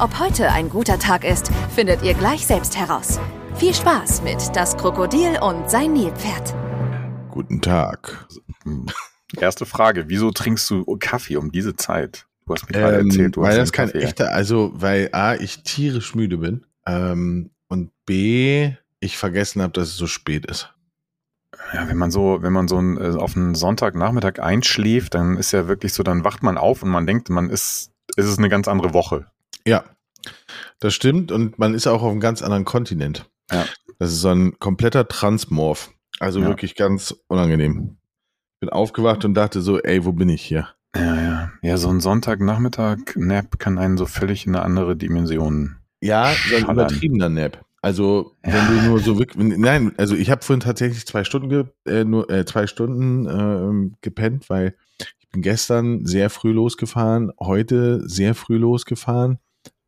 Ob heute ein guter Tag ist, findet ihr gleich selbst heraus. Viel Spaß mit Das Krokodil und sein Nilpferd. Guten Tag. Erste Frage, wieso trinkst du Kaffee um diese Zeit? Du hast mir gerade ähm, erzählt, du weil hast das kein Kaffee. echter, also weil A, ich tierisch müde bin ähm, und B, ich vergessen habe, dass es so spät ist. Ja, wenn man so, wenn man so ein, äh, auf einen Sonntagnachmittag einschläft, dann ist ja wirklich so, dann wacht man auf und man denkt, man ist, ist es eine ganz andere Woche. Ja, das stimmt und man ist auch auf einem ganz anderen Kontinent. Ja. Das ist so ein kompletter Transmorph. Also ja. wirklich ganz unangenehm. Bin aufgewacht und dachte so, ey, wo bin ich hier? Ja, ja. Ja, so ein Sonntagnachmittag-Nap kann einen so völlig in eine andere Dimension. Ja, so ein übertriebener Nap. Also, ja. wenn du nur so wirklich, nein, also ich habe vorhin tatsächlich zwei Stunden, ge, äh, nur äh, zwei Stunden äh, gepennt, weil bin gestern sehr früh losgefahren, heute sehr früh losgefahren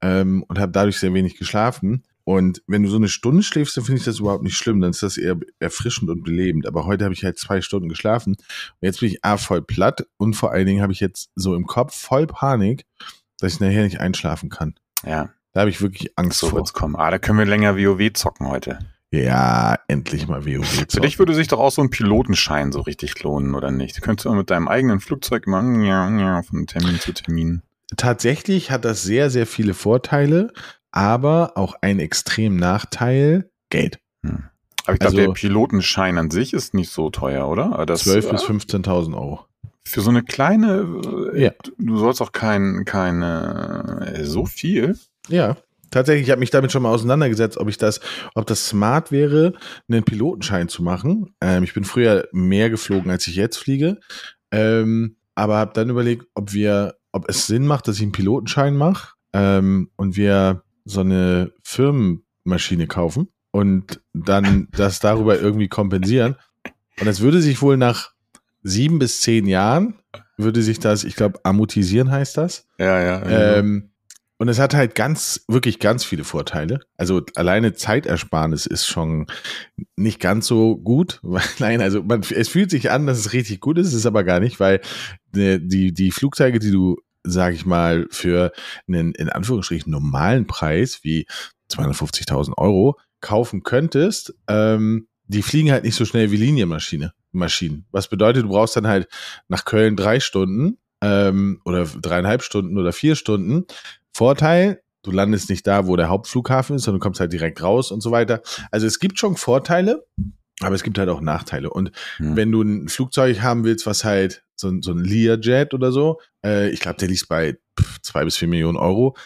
ähm, und habe dadurch sehr wenig geschlafen. Und wenn du so eine Stunde schläfst, dann finde ich das überhaupt nicht schlimm. Dann ist das eher erfrischend und belebend. Aber heute habe ich halt zwei Stunden geschlafen. Und jetzt bin ich A, voll platt und vor allen Dingen habe ich jetzt so im Kopf voll Panik, dass ich nachher nicht einschlafen kann. Ja. Da habe ich wirklich Angst so vor. Kommen. Ah, da können wir länger WoW zocken heute. Ja, endlich mal WoW. Für dich würde sich doch auch so ein Pilotenschein so richtig lohnen, oder nicht? Du könntest du mit deinem eigenen Flugzeug machen, ja, ja, von Termin zu Termin. Tatsächlich hat das sehr, sehr viele Vorteile, aber auch ein extrem Nachteil, Geld. Hm. Aber ich glaube, also, der Pilotenschein an sich ist nicht so teuer, oder? Das, 12.000 bis 15.000 Euro. Für so eine kleine, äh, ja. du sollst auch kein, keine, äh, so viel. Ja, tatsächlich, ich habe mich damit schon mal auseinandergesetzt, ob ich das, ob das smart wäre, einen Pilotenschein zu machen. Ähm, ich bin früher mehr geflogen, als ich jetzt fliege. Ähm, aber habe dann überlegt, ob wir, ob es Sinn macht, dass ich einen Pilotenschein mache ähm, und wir so eine Firmenmaschine kaufen und dann das darüber irgendwie kompensieren. Und es würde sich wohl nach sieben bis zehn Jahren, würde sich das, ich glaube, amortisieren heißt das. Ja, ja. Genau. Ähm, und es hat halt ganz, wirklich ganz viele Vorteile. Also alleine Zeitersparnis ist schon nicht ganz so gut. Nein, also man, es fühlt sich an, dass es richtig gut ist, ist aber gar nicht, weil äh, die, die Flugzeuge, die du sage ich mal, für einen in Anführungsstrichen normalen Preis wie 250.000 Euro kaufen könntest, ähm, die fliegen halt nicht so schnell wie Linienmaschine, Maschinen. Was bedeutet, du brauchst dann halt nach Köln drei Stunden ähm, oder dreieinhalb Stunden oder vier Stunden. Vorteil, du landest nicht da, wo der Hauptflughafen ist, sondern du kommst halt direkt raus und so weiter. Also es gibt schon Vorteile, aber es gibt halt auch Nachteile. Und hm. wenn du ein Flugzeug haben willst, was halt so, ein so ein Learjet oder so, äh, ich glaube, der liegt bei zwei bis vier Millionen Euro.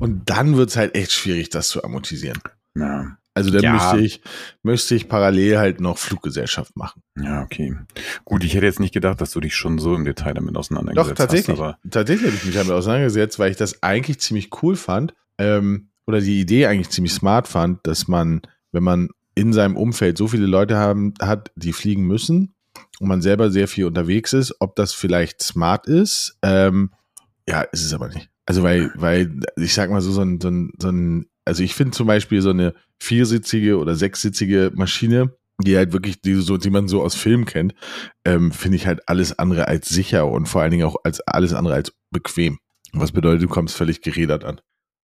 Und dann wird es halt echt schwierig, das zu amortisieren. Ja. Also dann ja. müsste ich, müsste ich parallel halt noch Fluggesellschaft machen. Ja, okay. Gut, ich hätte jetzt nicht gedacht, dass du dich schon so im Detail damit auseinandergesetzt Doch, tatsächlich, hast. Aber tatsächlich habe ich mich damit auseinandergesetzt, weil ich das eigentlich ziemlich cool fand. Ähm, oder die Idee eigentlich ziemlich smart fand, dass man, wenn man in seinem Umfeld so viele Leute haben, hat, die fliegen müssen und man selber sehr viel unterwegs ist, ob das vielleicht smart ist. Ähm, ja, ist es aber nicht. Also weil, weil ich sag mal so, so ein, so ein, so ein also ich finde zum Beispiel so eine viersitzige oder sechssitzige Maschine, die halt wirklich, die, so, die man so aus Filmen kennt, ähm, finde ich halt alles andere als sicher und vor allen Dingen auch als alles andere als bequem. Was bedeutet, du kommst völlig gerädert an.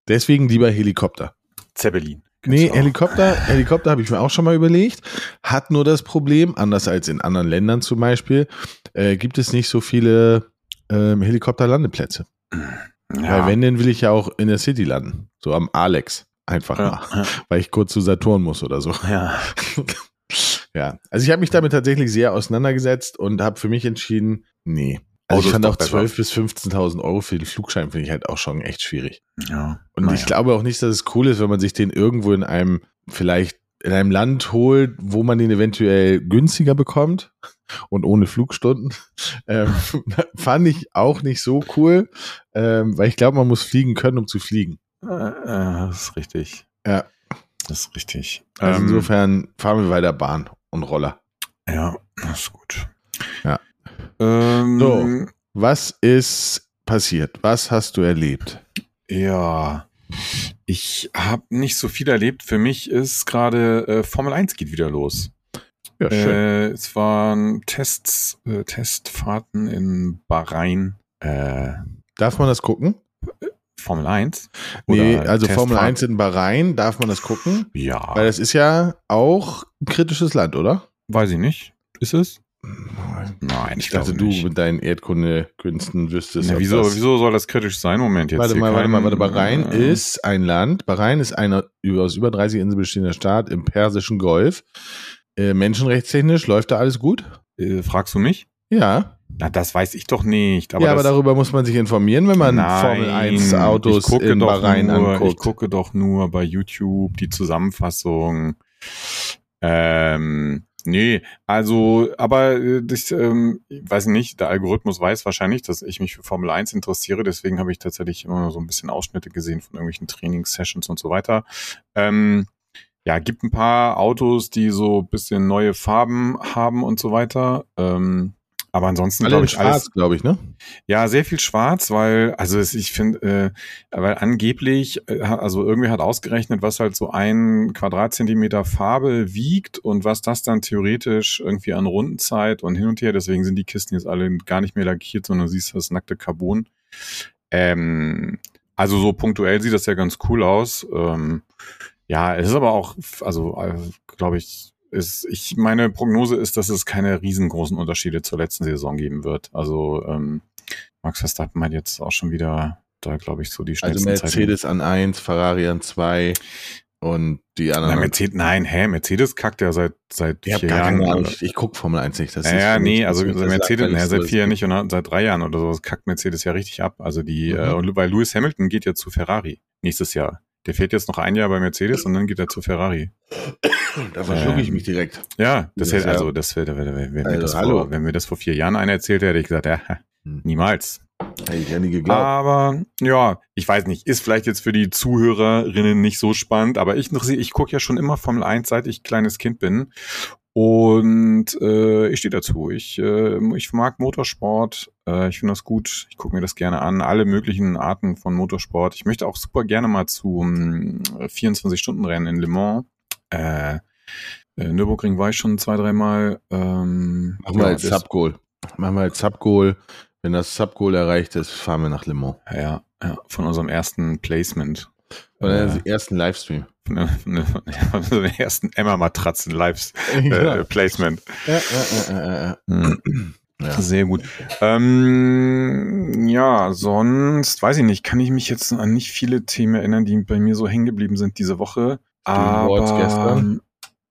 Deswegen lieber Helikopter. Zeppelin. Nee, Helikopter, Helikopter habe ich mir auch schon mal überlegt. Hat nur das Problem, anders als in anderen Ländern zum Beispiel, äh, gibt es nicht so viele ähm, Helikopterlandeplätze. Ja. Weil wenn, dann will ich ja auch in der City landen. So am Alex. Einfach ja, mal. Ja. Weil ich kurz zu Saturn muss oder so. Ja. ja. Also ich habe mich damit tatsächlich sehr auseinandergesetzt und habe für mich entschieden, nee. Also ich fand auch 12.000 bis 15.000 Euro für den Flugschein finde ich halt auch schon echt schwierig. Ja. Und ich glaube auch nicht, dass es cool ist, wenn man sich den irgendwo in einem vielleicht in einem Land holt, wo man den eventuell günstiger bekommt und ohne Flugstunden. Ähm, fand ich auch nicht so cool, ähm, weil ich glaube, man muss fliegen können, um zu fliegen. Äh, das ist richtig. Ja. das ist richtig. Also Ähm, insofern fahren wir weiter Bahn und Roller. Ja, das ist gut. Ja. Ähm, So. Was ist passiert? Was hast du erlebt? Ja, ich habe nicht so viel erlebt. Für mich ist gerade äh, Formel 1 geht wieder los. Ja, Äh, es waren Tests, äh, Testfahrten in Bahrain. Äh, Darf man das gucken? Formel 1? Nee, Oder also Formel Testfahrten? 1 in Bahrain, darf man das gucken? Ja, Weil das ist ja auch ein kritisches Land, oder? weiß ich nicht. Ist es? Nein, Ich dachte, du mit deinen Erdkundekünsten wüsstest. Na, wieso, wieso soll das kritisch sein? Moment, jetzt Warte mal, warte mal, warte. Bahrain äh, ist ein Land. Bahrain ist ein aus über 30 Inseln bestehender Staat im Persischen Golf. Äh, menschenrechtstechnisch läuft da alles gut? Äh, fragst du mich? Ja. Na, das weiß ich doch nicht. Aber ja, aber darüber muss man sich informieren, wenn man Nein, Formel 1 Autos ich gucke in doch Bahrain nur, Ich anguckt. gucke doch nur bei YouTube die Zusammenfassung. Ähm, nee, also, aber äh, ähm, ich weiß nicht, der Algorithmus weiß wahrscheinlich, dass ich mich für Formel 1 interessiere, deswegen habe ich tatsächlich immer so ein bisschen Ausschnitte gesehen von irgendwelchen Trainingssessions und so weiter. Ähm, ja, gibt ein paar Autos, die so ein bisschen neue Farben haben und so weiter. Ähm, aber ansonsten glaube ich alles. schwarz, glaube ich, ne? Ja, sehr viel schwarz, weil, also es, ich finde, äh, weil angeblich, äh, also irgendwer hat ausgerechnet, was halt so ein Quadratzentimeter Farbe wiegt und was das dann theoretisch irgendwie an Rundenzeit und hin und her, deswegen sind die Kisten jetzt alle gar nicht mehr lackiert, sondern du siehst das nackte Carbon. Ähm, also so punktuell sieht das ja ganz cool aus. Ähm, ja, es ist aber auch, also äh, glaube ich, ist, ich meine Prognose ist, dass es keine riesengroßen Unterschiede zur letzten Saison geben wird. Also ähm, Max Verstappen hat jetzt auch schon wieder da, glaube ich, so die Also schnellsten Mercedes an 1, Ferrari an 2 und die Zeiten. anderen. Na, Mercedes, nein, hä, Mercedes kackt ja seit seit ich vier Jahren. keine Ich, ich gucke Formel 1 nicht. Das Ja, ist ja, nee, also Mercedes, naja, seit vier es nicht und seit drei Jahren oder so kackt Mercedes ja richtig ab. Also die, Mhm. äh, weil Lewis Hamilton geht ja zu Ferrari nächstes Jahr. Der fährt jetzt noch ein Jahr bei Mercedes und dann geht er zu Ferrari. Da verschlucke ich ähm, mich direkt. Ja, das Das hätte, also das wäre, wenn, wenn, mir Also, vor, wenn mir das vor vier Jahren einer erzählt hätte, hätte ich gesagt, ja, Hm. niemals. Hätte ich ja nie geglaubt. Aber ja, ich weiß nicht, ist vielleicht jetzt für die Zuhörerinnen nicht so spannend, aber ich ich gucke ja schon immer Formel 1, seit ich kleines Kind bin. Und äh, ich stehe dazu. Ich, äh, ich mag Motorsport. Äh, ich finde das gut. Ich gucke mir das gerne an. Alle möglichen Arten von Motorsport. Ich möchte auch super gerne mal zum 24-Stunden-Rennen in Le Mans. Äh, äh, Nürburgring war ich schon zwei, dreimal. Ähm, Machen wir ja, als Subgoal. Machen wir als Subgoal. Wenn das Subgoal erreicht ist, fahren wir nach Le Mans. Ja, ja, von unserem ersten Placement. Von Äh, dem ersten Livestream. von, von, von, von unserem ersten Emma-Matratzen Lives äh. Placement. Ja, ja, ja, ja, ja. Hm, Ja. Sehr gut. Ähm, ja, sonst weiß ich nicht, kann ich mich jetzt an nicht viele Themen erinnern, die bei mir so hängen geblieben sind diese Woche. Awards Aber gestern?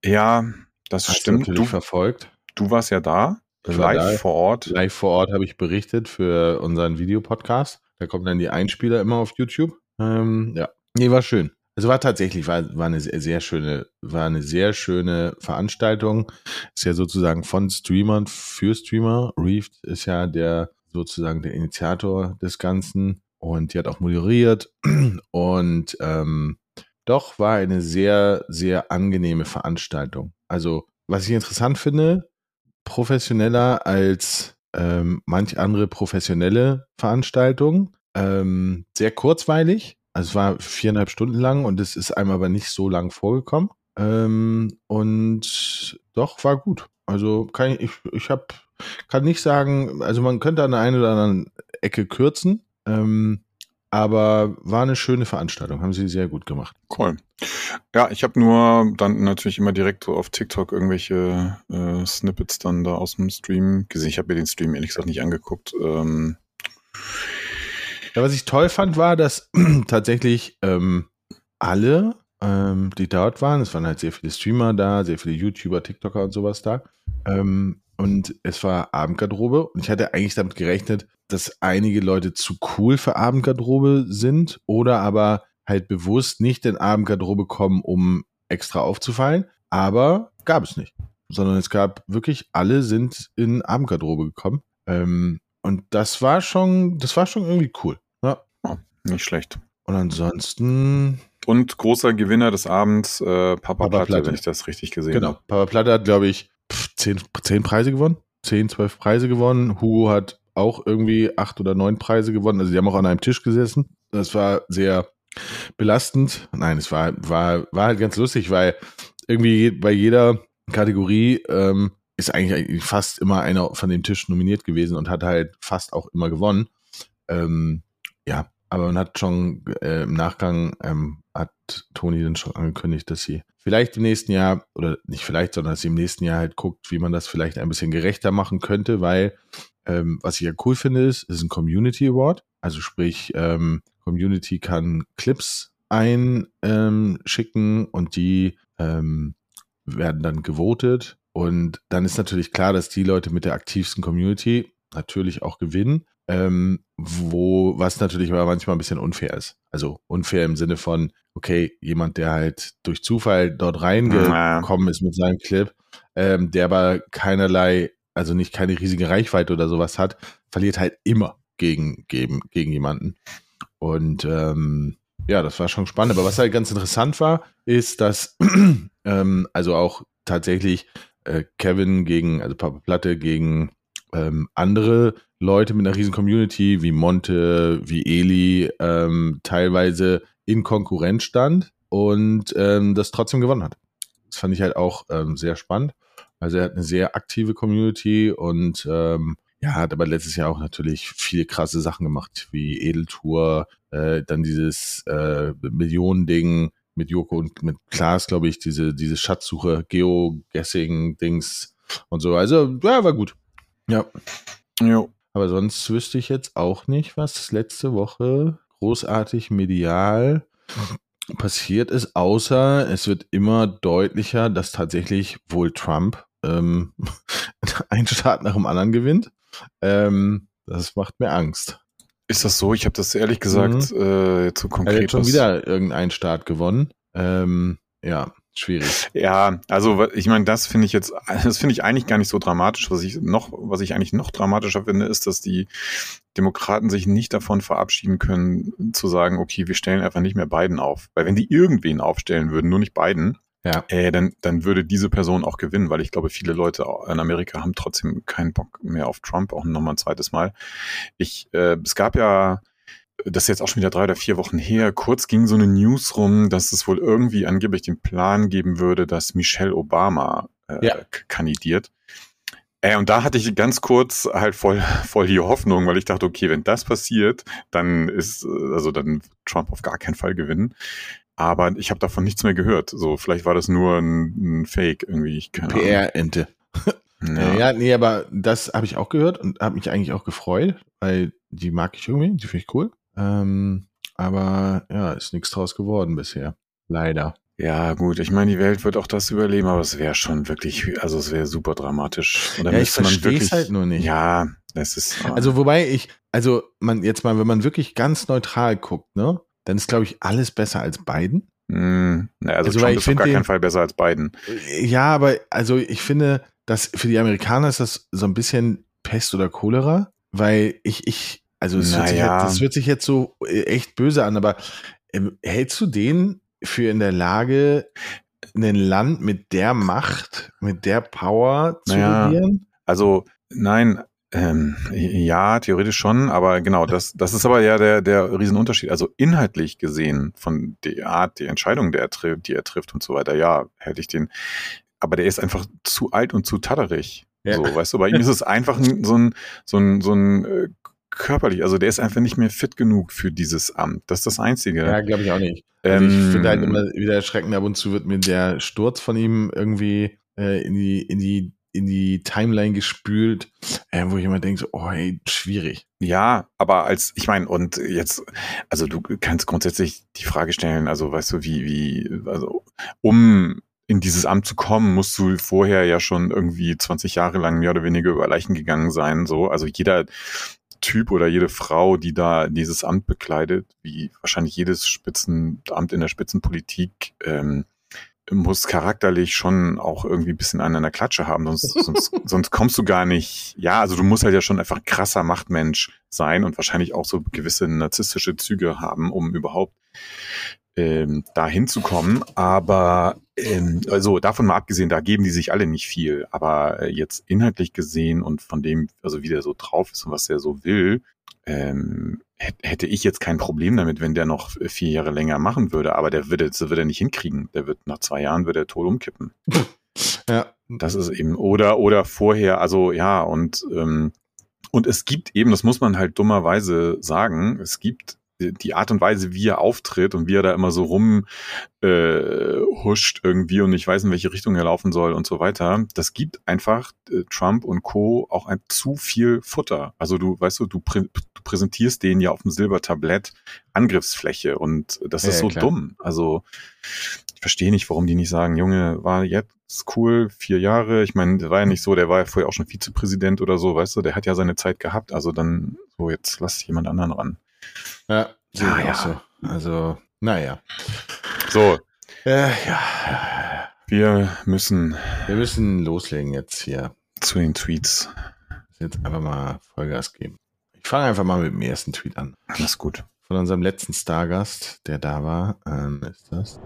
ja, das Hast stimmt. Du, verfolgt. du warst ja da, war live da. vor Ort. Live vor Ort habe ich berichtet für unseren Videopodcast. Da kommen dann die Einspieler immer auf YouTube. Ähm, ja, nee, war schön. Also war tatsächlich war, war eine sehr, sehr schöne, war eine sehr schöne Veranstaltung. Ist ja sozusagen von Streamern für Streamer. Reefed ist ja der sozusagen der Initiator des Ganzen und die hat auch moderiert und ähm, doch war eine sehr, sehr angenehme Veranstaltung. Also was ich interessant finde, professioneller als ähm, manch andere professionelle Veranstaltungen. Ähm, sehr kurzweilig. Also es war viereinhalb Stunden lang und es ist einem aber nicht so lang vorgekommen. Ähm, und doch, war gut. Also kann ich, ich, ich hab, kann nicht sagen, also man könnte an der einen oder anderen Ecke kürzen, ähm, aber war eine schöne Veranstaltung, haben sie sehr gut gemacht. Cool. Ja, ich habe nur dann natürlich immer direkt so auf TikTok irgendwelche äh, Snippets dann da aus dem Stream gesehen. Ich habe mir den Stream ehrlich gesagt nicht angeguckt. Ähm, Ja, was ich toll fand, war, dass tatsächlich ähm, alle, ähm, die dort waren, es waren halt sehr viele Streamer da, sehr viele YouTuber, TikToker und sowas da. Ähm, und es war Abendgarderobe und ich hatte eigentlich damit gerechnet, dass einige Leute zu cool für Abendgarderobe sind oder aber halt bewusst nicht in Abendgarderobe kommen, um extra aufzufallen. Aber gab es nicht. Sondern es gab wirklich, alle sind in Abendgarderobe gekommen. Ähm, und das war schon, das war schon irgendwie cool. Ja. nicht schlecht. Und ansonsten, Und großer Gewinner des Abends, äh, Papa, Papa Platte, Platte. wenn ich das richtig gesehen Genau. habe. Papa Platte hat, glaube ich, zehn, zehn Preise gewonnen. Zehn, zwölf Preise gewonnen. Hugo hat auch irgendwie acht oder neun Preise gewonnen. Also die haben auch an einem Tisch gesessen. Das war sehr belastend. Nein, es war, war, war halt ganz lustig, weil irgendwie bei jeder Kategorie ähm, ist eigentlich fast immer einer von dem Tisch nominiert gewesen und hat halt fast auch immer gewonnen. Ähm, ja, aber man hat schon äh, im Nachgang ähm, hat Toni dann schon angekündigt, dass sie vielleicht im nächsten Jahr, oder nicht vielleicht, sondern dass sie im nächsten Jahr halt guckt, wie man das vielleicht ein bisschen gerechter machen könnte, weil ähm, was ich ja cool finde, ist, es ist ein Community Award. Also sprich, ähm, Community kann Clips einschicken ähm, und die ähm, werden dann gewotet. Und dann ist natürlich klar, dass die Leute mit der aktivsten Community natürlich auch gewinnen. Ähm, wo, was natürlich aber manchmal ein bisschen unfair ist. Also unfair im Sinne von, okay, jemand, der halt durch Zufall dort reingekommen ist mit seinem Clip, ähm, der aber keinerlei, also nicht keine riesige Reichweite oder sowas hat, verliert halt immer gegen, gegen, gegen jemanden. Und ähm, ja, das war schon spannend. Aber was halt ganz interessant war, ist, dass ähm, also auch tatsächlich äh, Kevin gegen, also Papa Platte gegen ähm, andere Leute mit einer riesen Community wie Monte, wie Eli, ähm, teilweise in Konkurrenz stand und ähm, das trotzdem gewonnen hat. Das fand ich halt auch ähm, sehr spannend. Also er hat eine sehr aktive Community und ähm, ja, hat aber letztes Jahr auch natürlich viele krasse Sachen gemacht, wie Edeltour, äh, dann dieses äh, Millionending mit Joko und mit Klaas, glaube ich, diese, diese Schatzsuche, Geoguessing-Dings und so. Also, ja, war gut. Ja. Jo. Aber sonst wüsste ich jetzt auch nicht, was letzte Woche großartig medial passiert ist, außer es wird immer deutlicher, dass tatsächlich wohl Trump ähm, einen Staat nach dem anderen gewinnt. Ähm, das macht mir Angst. Ist das so? Ich habe das ehrlich gesagt äh, zu Er konkret. hat schon wieder irgendeinen Staat gewonnen. Ähm, ja, schwierig. Ja, also ich meine, das finde ich jetzt, das finde ich eigentlich gar nicht so dramatisch. Was ich noch, was ich eigentlich noch dramatischer finde, ist, dass die Demokraten sich nicht davon verabschieden können, zu sagen, okay, wir stellen einfach nicht mehr Biden auf. Weil wenn die irgendwen aufstellen würden, nur nicht Biden, Ja. äh, dann, dann würde diese Person auch gewinnen, weil ich glaube, viele Leute in Amerika haben trotzdem keinen Bock mehr auf Trump, auch nochmal ein zweites Mal. Ich, äh, es gab ja, das ist jetzt auch schon wieder drei oder vier Wochen her, kurz ging so eine News rum, dass es wohl irgendwie angeblich den Plan geben würde, dass Michelle Obama äh, Ja. kandidiert. Äh, und da hatte ich ganz kurz halt voll, voll die Hoffnung, weil ich dachte, okay, wenn das passiert, dann ist, äh, also dann Trump auf gar keinen Fall gewinnen. Aber ich habe davon nichts mehr gehört. So, vielleicht war das nur ein, ein Fake irgendwie. PR-Ente. Ja. Ja. ja, nee, aber das habe ich auch gehört und habe mich eigentlich auch gefreut, weil die mag ich irgendwie, die finde ich cool. Ähm, aber ja, ist nichts draus geworden bisher. Leider. Ja, gut, ich meine, die Welt wird auch das überleben, aber es wäre schon wirklich, also es wäre super dramatisch. Dann Ja, ich verstehe es halt nur nicht. Ja, es ist. Also wobei ich, also man jetzt mal, wenn man wirklich ganz neutral guckt, ne, dann ist glaube ich alles besser als Biden. mh, na, also, also, Trump ich ist auf gar den- keinen Fall besser als Biden. Ja, aber also ich finde, dass für die Amerikaner ist das so ein bisschen Pest oder Cholera, weil ich, ich, also es hört sich Naja. jetzt, das hört sich jetzt so äh, echt böse an, aber ähm, hältst du den für in der Lage, ein Land mit der Macht, mit der Power zu Naja. regieren? Also, nein, ähm, ja, theoretisch schon, aber genau, das, das ist aber ja der, der Riesenunterschied. Also inhaltlich gesehen von der Art, die Entscheidung, der er trifft, die er trifft und so weiter, ja, hätte ich den. Aber der ist einfach zu alt und zu tatterig. Ja. So, weißt du, bei ihm ist es einfach ein- so ein, so ein, so ein äh, körperlich, also der ist einfach nicht mehr fit genug für dieses Amt. Das ist das Einzige. Ja, glaube ich auch nicht. Also ich Ähm, finde halt immer wieder erschreckend, ab und zu wird mir der Sturz von ihm irgendwie äh, in die, in die, in die Timeline gespült, äh, wo ich immer denke, so, oh, ey, schwierig. Ja, aber als, ich meine, und jetzt, also du kannst grundsätzlich die Frage stellen, also weißt du, wie, wie, also um in dieses Amt zu kommen, musst du vorher ja schon irgendwie 20 Jahre lang mehr oder weniger über Leichen gegangen sein, so. Also jeder Typ oder jede Frau, die da dieses Amt bekleidet, wie wahrscheinlich jedes Spitzenamt in der Spitzenpolitik, ähm, muss charakterlich schon auch irgendwie ein bisschen an einer Klatsche haben, sonst, sonst, sonst kommst du gar nicht. Ja, also du musst halt ja schon einfach ein krasser Machtmensch sein und wahrscheinlich auch so gewisse narzisstische Züge haben, um überhaupt ähm, da hinzukommen. Aber ähm, also davon mal abgesehen, da geben die sich alle nicht viel. Aber äh, jetzt inhaltlich gesehen und von dem, also wie der so drauf ist und was der so will, ähm, hätte ich jetzt kein Problem damit, wenn der noch vier Jahre länger machen würde. Aber der würde, das würde er nicht hinkriegen. Der wird nach zwei Jahren wird er tot umkippen. Ja. Das ist eben oder oder vorher. Also ja und ähm, und es gibt eben, das muss man halt dummerweise sagen, es gibt die Art und Weise, wie er auftritt und wie er da immer so rum äh, huscht irgendwie und ich weiß, in welche Richtung er laufen soll und so weiter, das gibt einfach äh, Trump und Co. auch ein zu viel Futter. Also du, weißt du, du, prä du präsentierst denen ja auf dem Silbertablett Angriffsfläche und das ja, ist so klar. dumm. Also ich verstehe nicht, warum die nicht sagen, Junge, war jetzt cool, vier Jahre. Ich meine, der war ja nicht so, der war ja vorher auch schon Vizepräsident oder so, weißt du, der hat ja seine Zeit gehabt. Also dann, so, jetzt lass jemand anderen ran. Ja, ja, ja. So. Also, naja. So. Äh, ja. Wir müssen. Wir müssen loslegen jetzt hier. Zu den Tweets. Jetzt einfach mal Vollgas geben. Ich fange einfach mal mit dem ersten Tweet an. Alles gut. Von unserem letzten Stargast, der da war, ähm, ist das.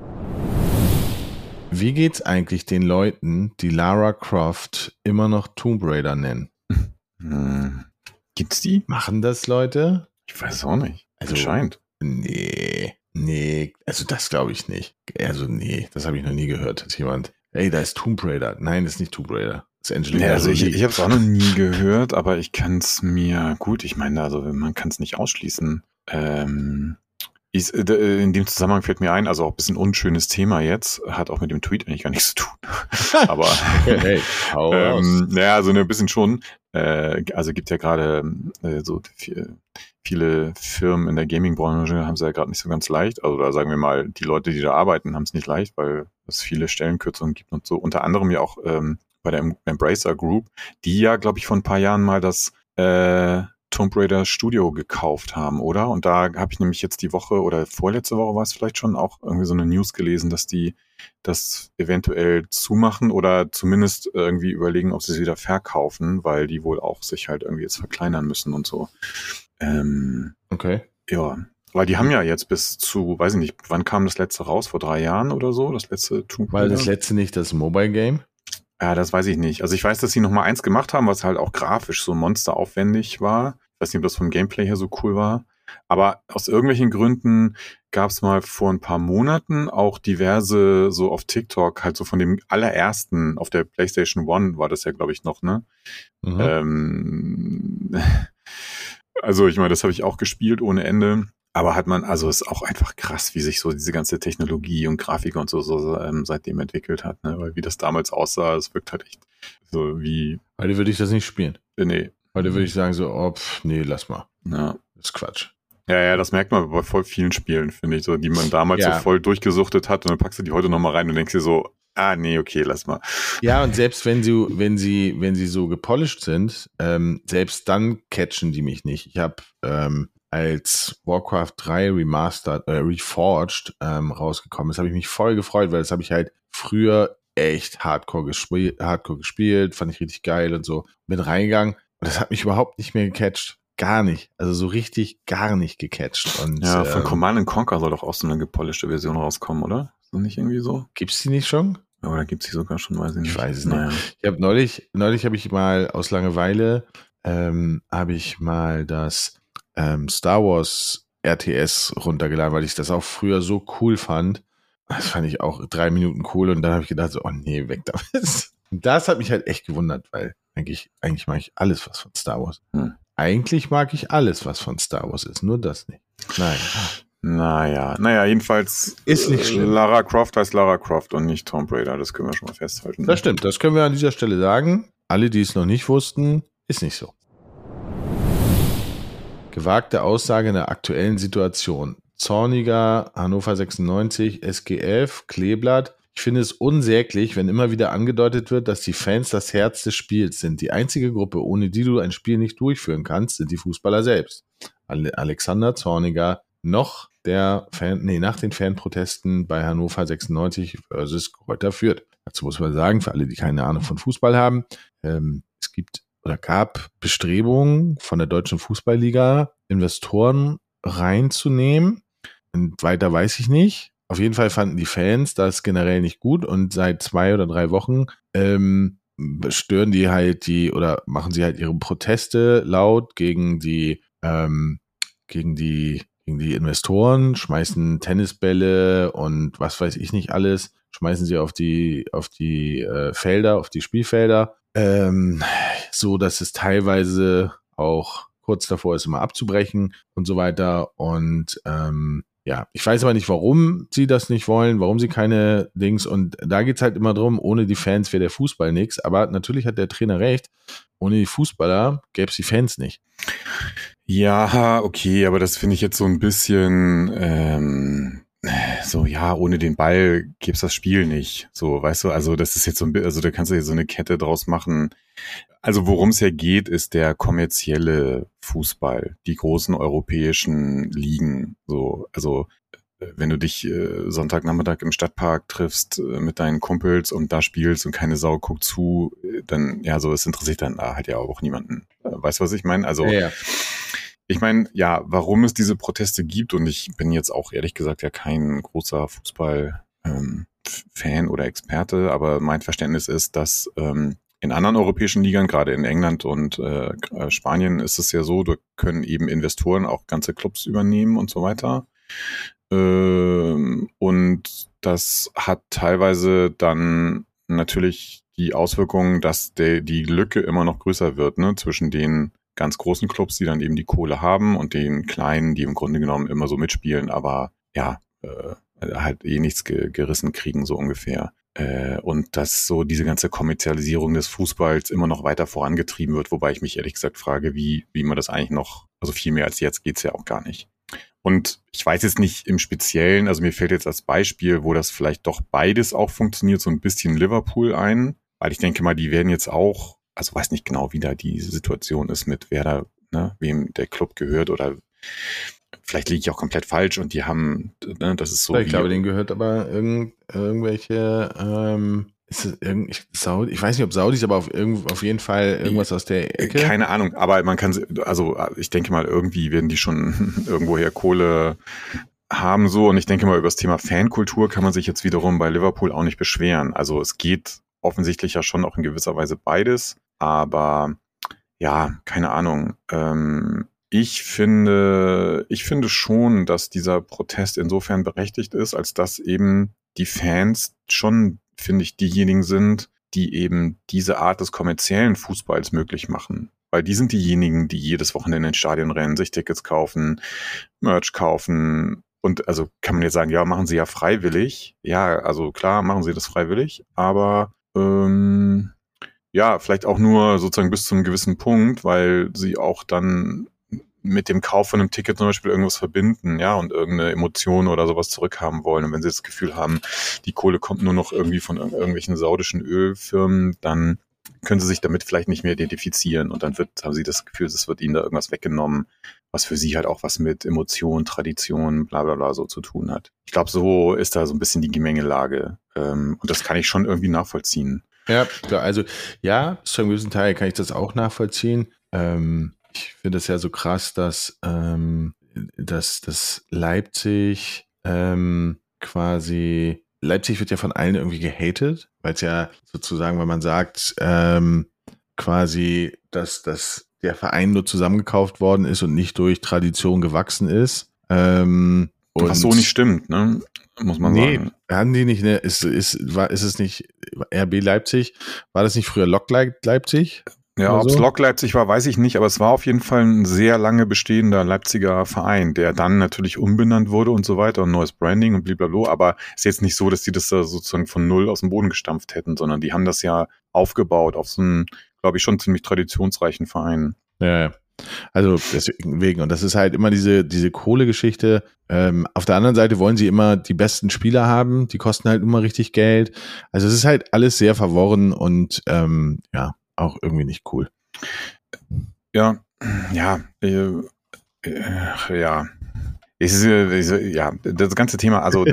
Wie geht's eigentlich den Leuten, die Lara Croft immer noch Tomb Raider nennen? Hm. Gibt's die? Machen das Leute? Ich weiß auch nicht. Also, Anscheinend. Nee, nee, also das glaube ich nicht. Also nee, das habe ich noch nie gehört, dass jemand, ey, da ist Tomb Raider. Nein, das ist nicht Tomb Raider. Das ist Angelina ja, also ich, ich habe es auch noch nie gehört, aber ich kann es mir, gut, ich meine, also man kann es nicht ausschließen. Ähm, ich, äh, in dem Zusammenhang fällt mir ein, also auch ein bisschen unschönes Thema jetzt, hat auch mit dem Tweet eigentlich gar nichts zu tun. Aber hey, ähm, naja, also ein bisschen schon. Äh, also gibt ja gerade äh, so viel, viele Firmen in der Gaming-Branche haben es ja gerade nicht so ganz leicht. Also da sagen wir mal, die Leute, die da arbeiten, haben es nicht leicht, weil es viele Stellenkürzungen gibt und so. Unter anderem ja auch ähm, bei der Embracer Group, die ja, glaube ich, vor ein paar Jahren mal das äh, Tomb Raider Studio gekauft haben, oder? Und da habe ich nämlich jetzt die Woche oder vorletzte Woche war es vielleicht schon auch irgendwie so eine News gelesen, dass die das eventuell zumachen oder zumindest irgendwie überlegen, ob sie es wieder verkaufen, weil die wohl auch sich halt irgendwie jetzt verkleinern müssen und so. Ähm, okay. Ja, weil die haben ja jetzt bis zu, weiß ich nicht, wann kam das letzte raus? Vor drei Jahren oder so? Das letzte Tomb Raider? Weil das letzte nicht das Mobile Game? Ja, das weiß ich nicht. Also ich weiß, dass sie noch mal eins gemacht haben, was halt auch grafisch so monsteraufwendig war. Ich weiß nicht, ob das vom Gameplay her so cool war. Aber aus irgendwelchen Gründen gab es mal vor ein paar Monaten auch diverse so auf TikTok, halt so von dem allerersten, auf der PlayStation One war das ja, glaube ich, noch, ne? Mhm. Ähm, also ich meine, das habe ich auch gespielt ohne Ende. Aber hat man, also ist auch einfach krass, wie sich so diese ganze Technologie und Grafik und so, so ähm, seitdem entwickelt hat, ne? Weil wie das damals aussah, es wirkt halt echt so wie. Heute würde ich das nicht spielen. Äh, nee. Heute würde ich sagen so, oh, pff, nee, lass mal. Ja. Das ist Quatsch. Ja, ja, das merkt man bei voll vielen Spielen, finde ich, so, die man damals ja. so voll durchgesuchtet hat und dann packst du die heute nochmal rein und denkst dir so, ah, nee, okay, lass mal. Ja, und selbst wenn sie, wenn sie, wenn sie so gepolished sind, ähm, selbst dann catchen die mich nicht. Ich habe ähm, als Warcraft 3 Remastered, äh, Reforged ähm, rausgekommen ist, habe ich mich voll gefreut, weil das habe ich halt früher echt hardcore, gespielt, hardcore gespielt, fand ich richtig geil und so. Bin reingegangen und das hat mich überhaupt nicht mehr gecatcht gar nicht, also so richtig gar nicht gecatcht. Und, ja, von ähm, Command Conquer soll doch auch so eine gepolischte Version rauskommen, oder? Ist das nicht irgendwie so? Gibt's die nicht schon? Ja, oder gibt's die sogar schon, weiß ich nicht. Ich weiß es naja. nicht. Ich habe neulich, neulich habe ich mal aus Langeweile, ähm, habe ich mal das ähm, Star Wars RTS runtergeladen, weil ich das auch früher so cool fand. Das fand ich auch drei Minuten cool und dann habe ich gedacht, so, oh nee, weg damit. Und das hat mich halt echt gewundert, weil eigentlich, eigentlich mag ich alles, was von Star Wars. Hm. Eigentlich mag ich alles, was von Star Wars ist, nur das nicht. Nein. Naja, naja, jedenfalls ist nicht schlimm. Lara Croft heißt Lara Croft und nicht Tomb Raider, das können wir schon mal festhalten. Das stimmt, das können wir an dieser Stelle sagen. Alle, die es noch nicht wussten, ist nicht so. Gewagte Aussage in der aktuellen Situation. Zorniger Hannover 96, SG11, Kleeblatt, ich finde es unsäglich, wenn immer wieder angedeutet wird, dass die Fans das Herz des Spiels sind. Die einzige Gruppe, ohne die du ein Spiel nicht durchführen kannst, sind die Fußballer selbst. Alexander Zorniger noch der Fan, nee, nach den Fanprotesten bei Hannover 96 versus Kräuter Fürth. Dazu muss man sagen, für alle, die keine Ahnung von Fußball haben, ähm, es gibt oder gab Bestrebungen von der Deutschen Fußballliga, Investoren reinzunehmen Und weiter weiß ich nicht. Auf jeden Fall fanden die Fans das generell nicht gut und seit zwei oder drei Wochen ähm, stören die halt die oder machen sie halt ihre Proteste laut gegen die ähm, gegen die gegen die Investoren, schmeißen Tennisbälle und was weiß ich nicht alles, schmeißen sie auf die auf die äh, Felder, auf die Spielfelder, ähm, so dass es teilweise auch kurz davor ist, immer abzubrechen und so weiter und ähm, ja, ich weiß aber nicht, warum sie das nicht wollen, warum sie keine Dings. Und da geht's halt immer drum, ohne die Fans wäre der Fußball nichts. Aber natürlich hat der Trainer recht, ohne die Fußballer gäbe es die Fans nicht. Ja, okay, aber das finde ich jetzt so ein bisschen ähm, so, ja, ohne den Ball gäbe es das Spiel nicht. So, weißt du, also das ist jetzt so ein also da kannst du jetzt so eine Kette draus machen. Also worum es ja geht, ist der kommerzielle Fußball, die großen europäischen Ligen. So, also äh, wenn du dich äh, Sonntagnachmittag im Stadtpark triffst äh, mit deinen Kumpels und da spielst und keine Sau guckt zu, äh, dann, ja, so, es interessiert dann da halt ja auch niemanden. Äh, weißt du, was ich meine? Also, Ja, ja. Ich meine, ja, warum es diese Proteste gibt und ich bin jetzt auch ehrlich gesagt ja kein großer Fußball ähm, Fan oder Experte, aber mein Verständnis ist, dass ähm, in anderen europäischen Ligern, gerade in England und äh, äh, Spanien, ist es ja so, da können eben Investoren auch ganze Clubs übernehmen und so weiter. Ähm, und das hat teilweise dann natürlich die Auswirkung, dass der, die Lücke immer noch größer wird, ne, zwischen den ganz großen Clubs, die dann eben die Kohle haben und den kleinen, die im Grunde genommen immer so mitspielen, aber ja, äh, halt eh nichts ge gerissen kriegen, so ungefähr. Äh, und dass so diese ganze Kommerzialisierung des Fußballs immer noch weiter vorangetrieben wird, wobei ich mich ehrlich gesagt frage, wie, wie man das eigentlich noch, also viel mehr als jetzt geht's ja auch gar nicht. Und ich weiß jetzt nicht im Speziellen, also mir fällt jetzt als Beispiel, wo das vielleicht doch beides auch funktioniert, so ein bisschen Liverpool ein, weil ich denke mal, die werden jetzt auch, also weiß nicht genau, wie da die Situation ist mit wer da, ne, wem der Club gehört oder vielleicht liege ich auch komplett falsch und die haben, ne, das ist so. ich glaube, denen gehört aber irgend, irgendwelche, ähm, ist es irgend, ich, Saudi, ich weiß nicht, ob Saudis, aber auf, irgend, auf jeden Fall irgendwas aus der Ecke. Keine Ahnung, aber man kann, also ich denke mal, irgendwie werden die schon irgendwoher Kohle haben so und ich denke mal, über das Thema Fankultur kann man sich jetzt wiederum bei Liverpool auch nicht beschweren. Also es geht offensichtlich ja schon auch in gewisser Weise beides, aber ja, keine Ahnung. Ähm, ich finde, ich finde schon, dass dieser Protest insofern berechtigt ist, als dass eben die Fans schon, finde ich, diejenigen sind, die eben diese Art des kommerziellen Fußballs möglich machen. Weil die sind diejenigen, die jedes Wochenende in den Stadion rennen, sich Tickets kaufen, Merch kaufen. Und also kann man jetzt sagen, ja, machen sie ja freiwillig. Ja, also klar, machen sie das freiwillig, aber ähm, ja, vielleicht auch nur sozusagen bis zu einem gewissen Punkt, weil sie auch dann mit dem Kauf von einem Ticket zum Beispiel irgendwas verbinden, ja, und irgendeine Emotion oder sowas zurückhaben wollen. Und wenn sie das Gefühl haben, die Kohle kommt nur noch irgendwie von ir- irgendwelchen saudischen Ölfirmen, dann können sie sich damit vielleicht nicht mehr identifizieren und dann wird, haben sie das Gefühl, es wird ihnen da irgendwas weggenommen, was für sie halt auch was mit Emotion, Tradition, bla bla bla so zu tun hat. Ich glaube, so ist da so ein bisschen die Gemengelage. Ähm, und das kann ich schon irgendwie nachvollziehen. Ja, also ja, zu einem gewissen Teil kann ich das auch nachvollziehen. Ähm, ich finde es ja so krass, dass, ähm, dass, dass Leipzig ähm, quasi, Leipzig wird ja von allen irgendwie gehatet, weil es ja sozusagen, wenn man sagt, ähm, quasi, dass, dass der Verein nur zusammengekauft worden ist und nicht durch Tradition gewachsen ist. Ähm, und was so nicht stimmt, ne? Muss man nee, sagen. haben die nicht, ne, ist, ist, war, ist es nicht RB Leipzig? War das nicht früher Lok Leip- Leipzig? Ja, ob es so? Lok Leipzig war, weiß ich nicht, aber es war auf jeden Fall ein sehr lange bestehender Leipziger Verein, der dann natürlich umbenannt wurde und so weiter und neues Branding und blablabla. Aber es ist jetzt nicht so, dass die das da sozusagen von null aus dem Boden gestampft hätten, sondern die haben das ja aufgebaut auf so einen, glaube ich, schon ziemlich traditionsreichen Verein. Ja, ja. Also deswegen, und das ist halt immer diese, diese Kohlegeschichte. Ähm, auf der anderen Seite wollen sie immer die besten Spieler haben, die kosten halt immer richtig Geld. Also es ist halt alles sehr verworren und ähm, ja, auch irgendwie nicht cool. Ja, ja, äh, äh, ja. Ist, ja, das ganze Thema, also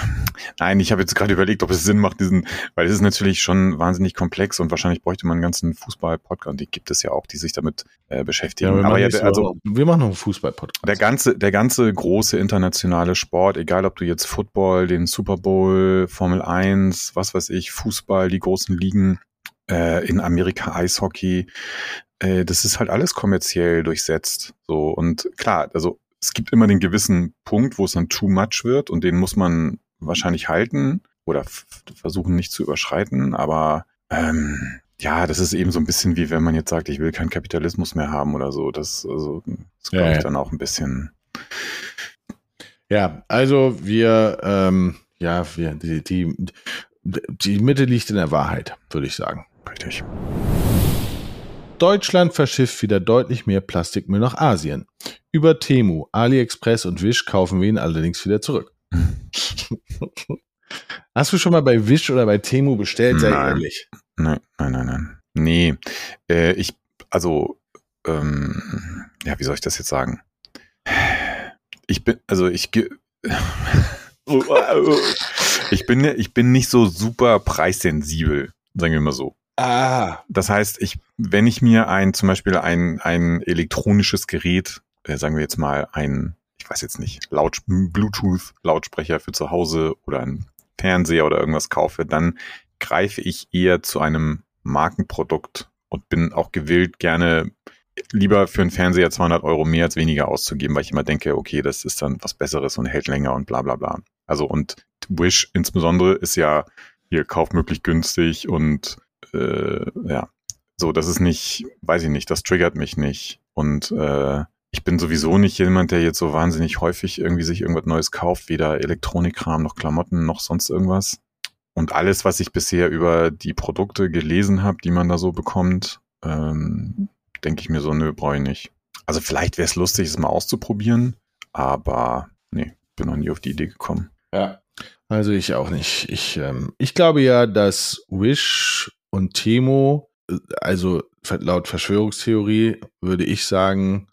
nein, ich habe jetzt gerade überlegt, ob es Sinn macht, diesen, weil es ist natürlich schon wahnsinnig komplex und wahrscheinlich bräuchte man einen ganzen Fußball-Podcast, die gibt es ja auch, die sich damit äh, beschäftigen. Ja, Aber ja, so, also wir machen noch einen Fußball-Podcast. der ganze, der ganze große internationale Sport, egal ob du jetzt Football, den Super Bowl, Formel 1, was weiß ich, Fußball, die großen Ligen, äh, in Amerika Eishockey, äh, das ist halt alles kommerziell durchsetzt. So und klar, also es gibt immer den gewissen Punkt, wo es dann too much wird und den muss man wahrscheinlich halten oder versuchen nicht zu überschreiten, aber ähm, ja, das ist eben so ein bisschen wie wenn man jetzt sagt, ich will keinen Kapitalismus mehr haben oder so. Das, also, das glaube Ja, ich ja. dann auch ein bisschen. Ja, also wir, ähm, ja, wir, die, die, die Mitte liegt in der Wahrheit, würde ich sagen. Richtig. Deutschland verschifft wieder deutlich mehr Plastikmüll nach Asien. Über Temu, AliExpress und Wish kaufen wir ihn allerdings wieder zurück. Hast du schon mal bei Wish oder bei Temu bestellt? Sei Nein. ehrlich. Nein, nein, nein, nein. Nee, äh, ich, also, ähm, ja, wie soll ich das jetzt sagen? Ich bin, also ich, ich bin, ich bin nicht so super preissensibel, sagen wir mal so. Ah, Das heißt, ich, wenn ich mir ein, zum Beispiel ein, ein elektronisches Gerät, äh, sagen wir jetzt mal ein, ich weiß jetzt nicht, Laut, Bluetooth-Lautsprecher für zu Hause oder ein Fernseher oder irgendwas kaufe, dann greife ich eher zu einem Markenprodukt und bin auch gewillt, gerne lieber für einen Fernseher 200 Euro mehr als weniger auszugeben, weil ich immer denke, okay, das ist dann was Besseres und hält länger und bla bla bla. Also und Wish insbesondere ist ja hier kaufmöglich günstig und äh, ja, so, das ist nicht, weiß ich nicht, das triggert mich nicht. Und äh, ich bin sowieso nicht jemand, der jetzt so wahnsinnig häufig irgendwie sich irgendwas Neues kauft, weder Elektronikkram noch Klamotten noch sonst irgendwas. Und alles, was ich bisher über die Produkte gelesen habe, die man da so bekommt, ähm, denke ich mir so, nö, brauche ich nicht. Also vielleicht wäre es lustig, es mal auszuprobieren, aber nee, bin noch nie auf die Idee gekommen. ja. Also ich auch nicht. Ich, ähm, ich glaube ja, dass Wish und Temo, äh, also laut Verschwörungstheorie würde ich sagen,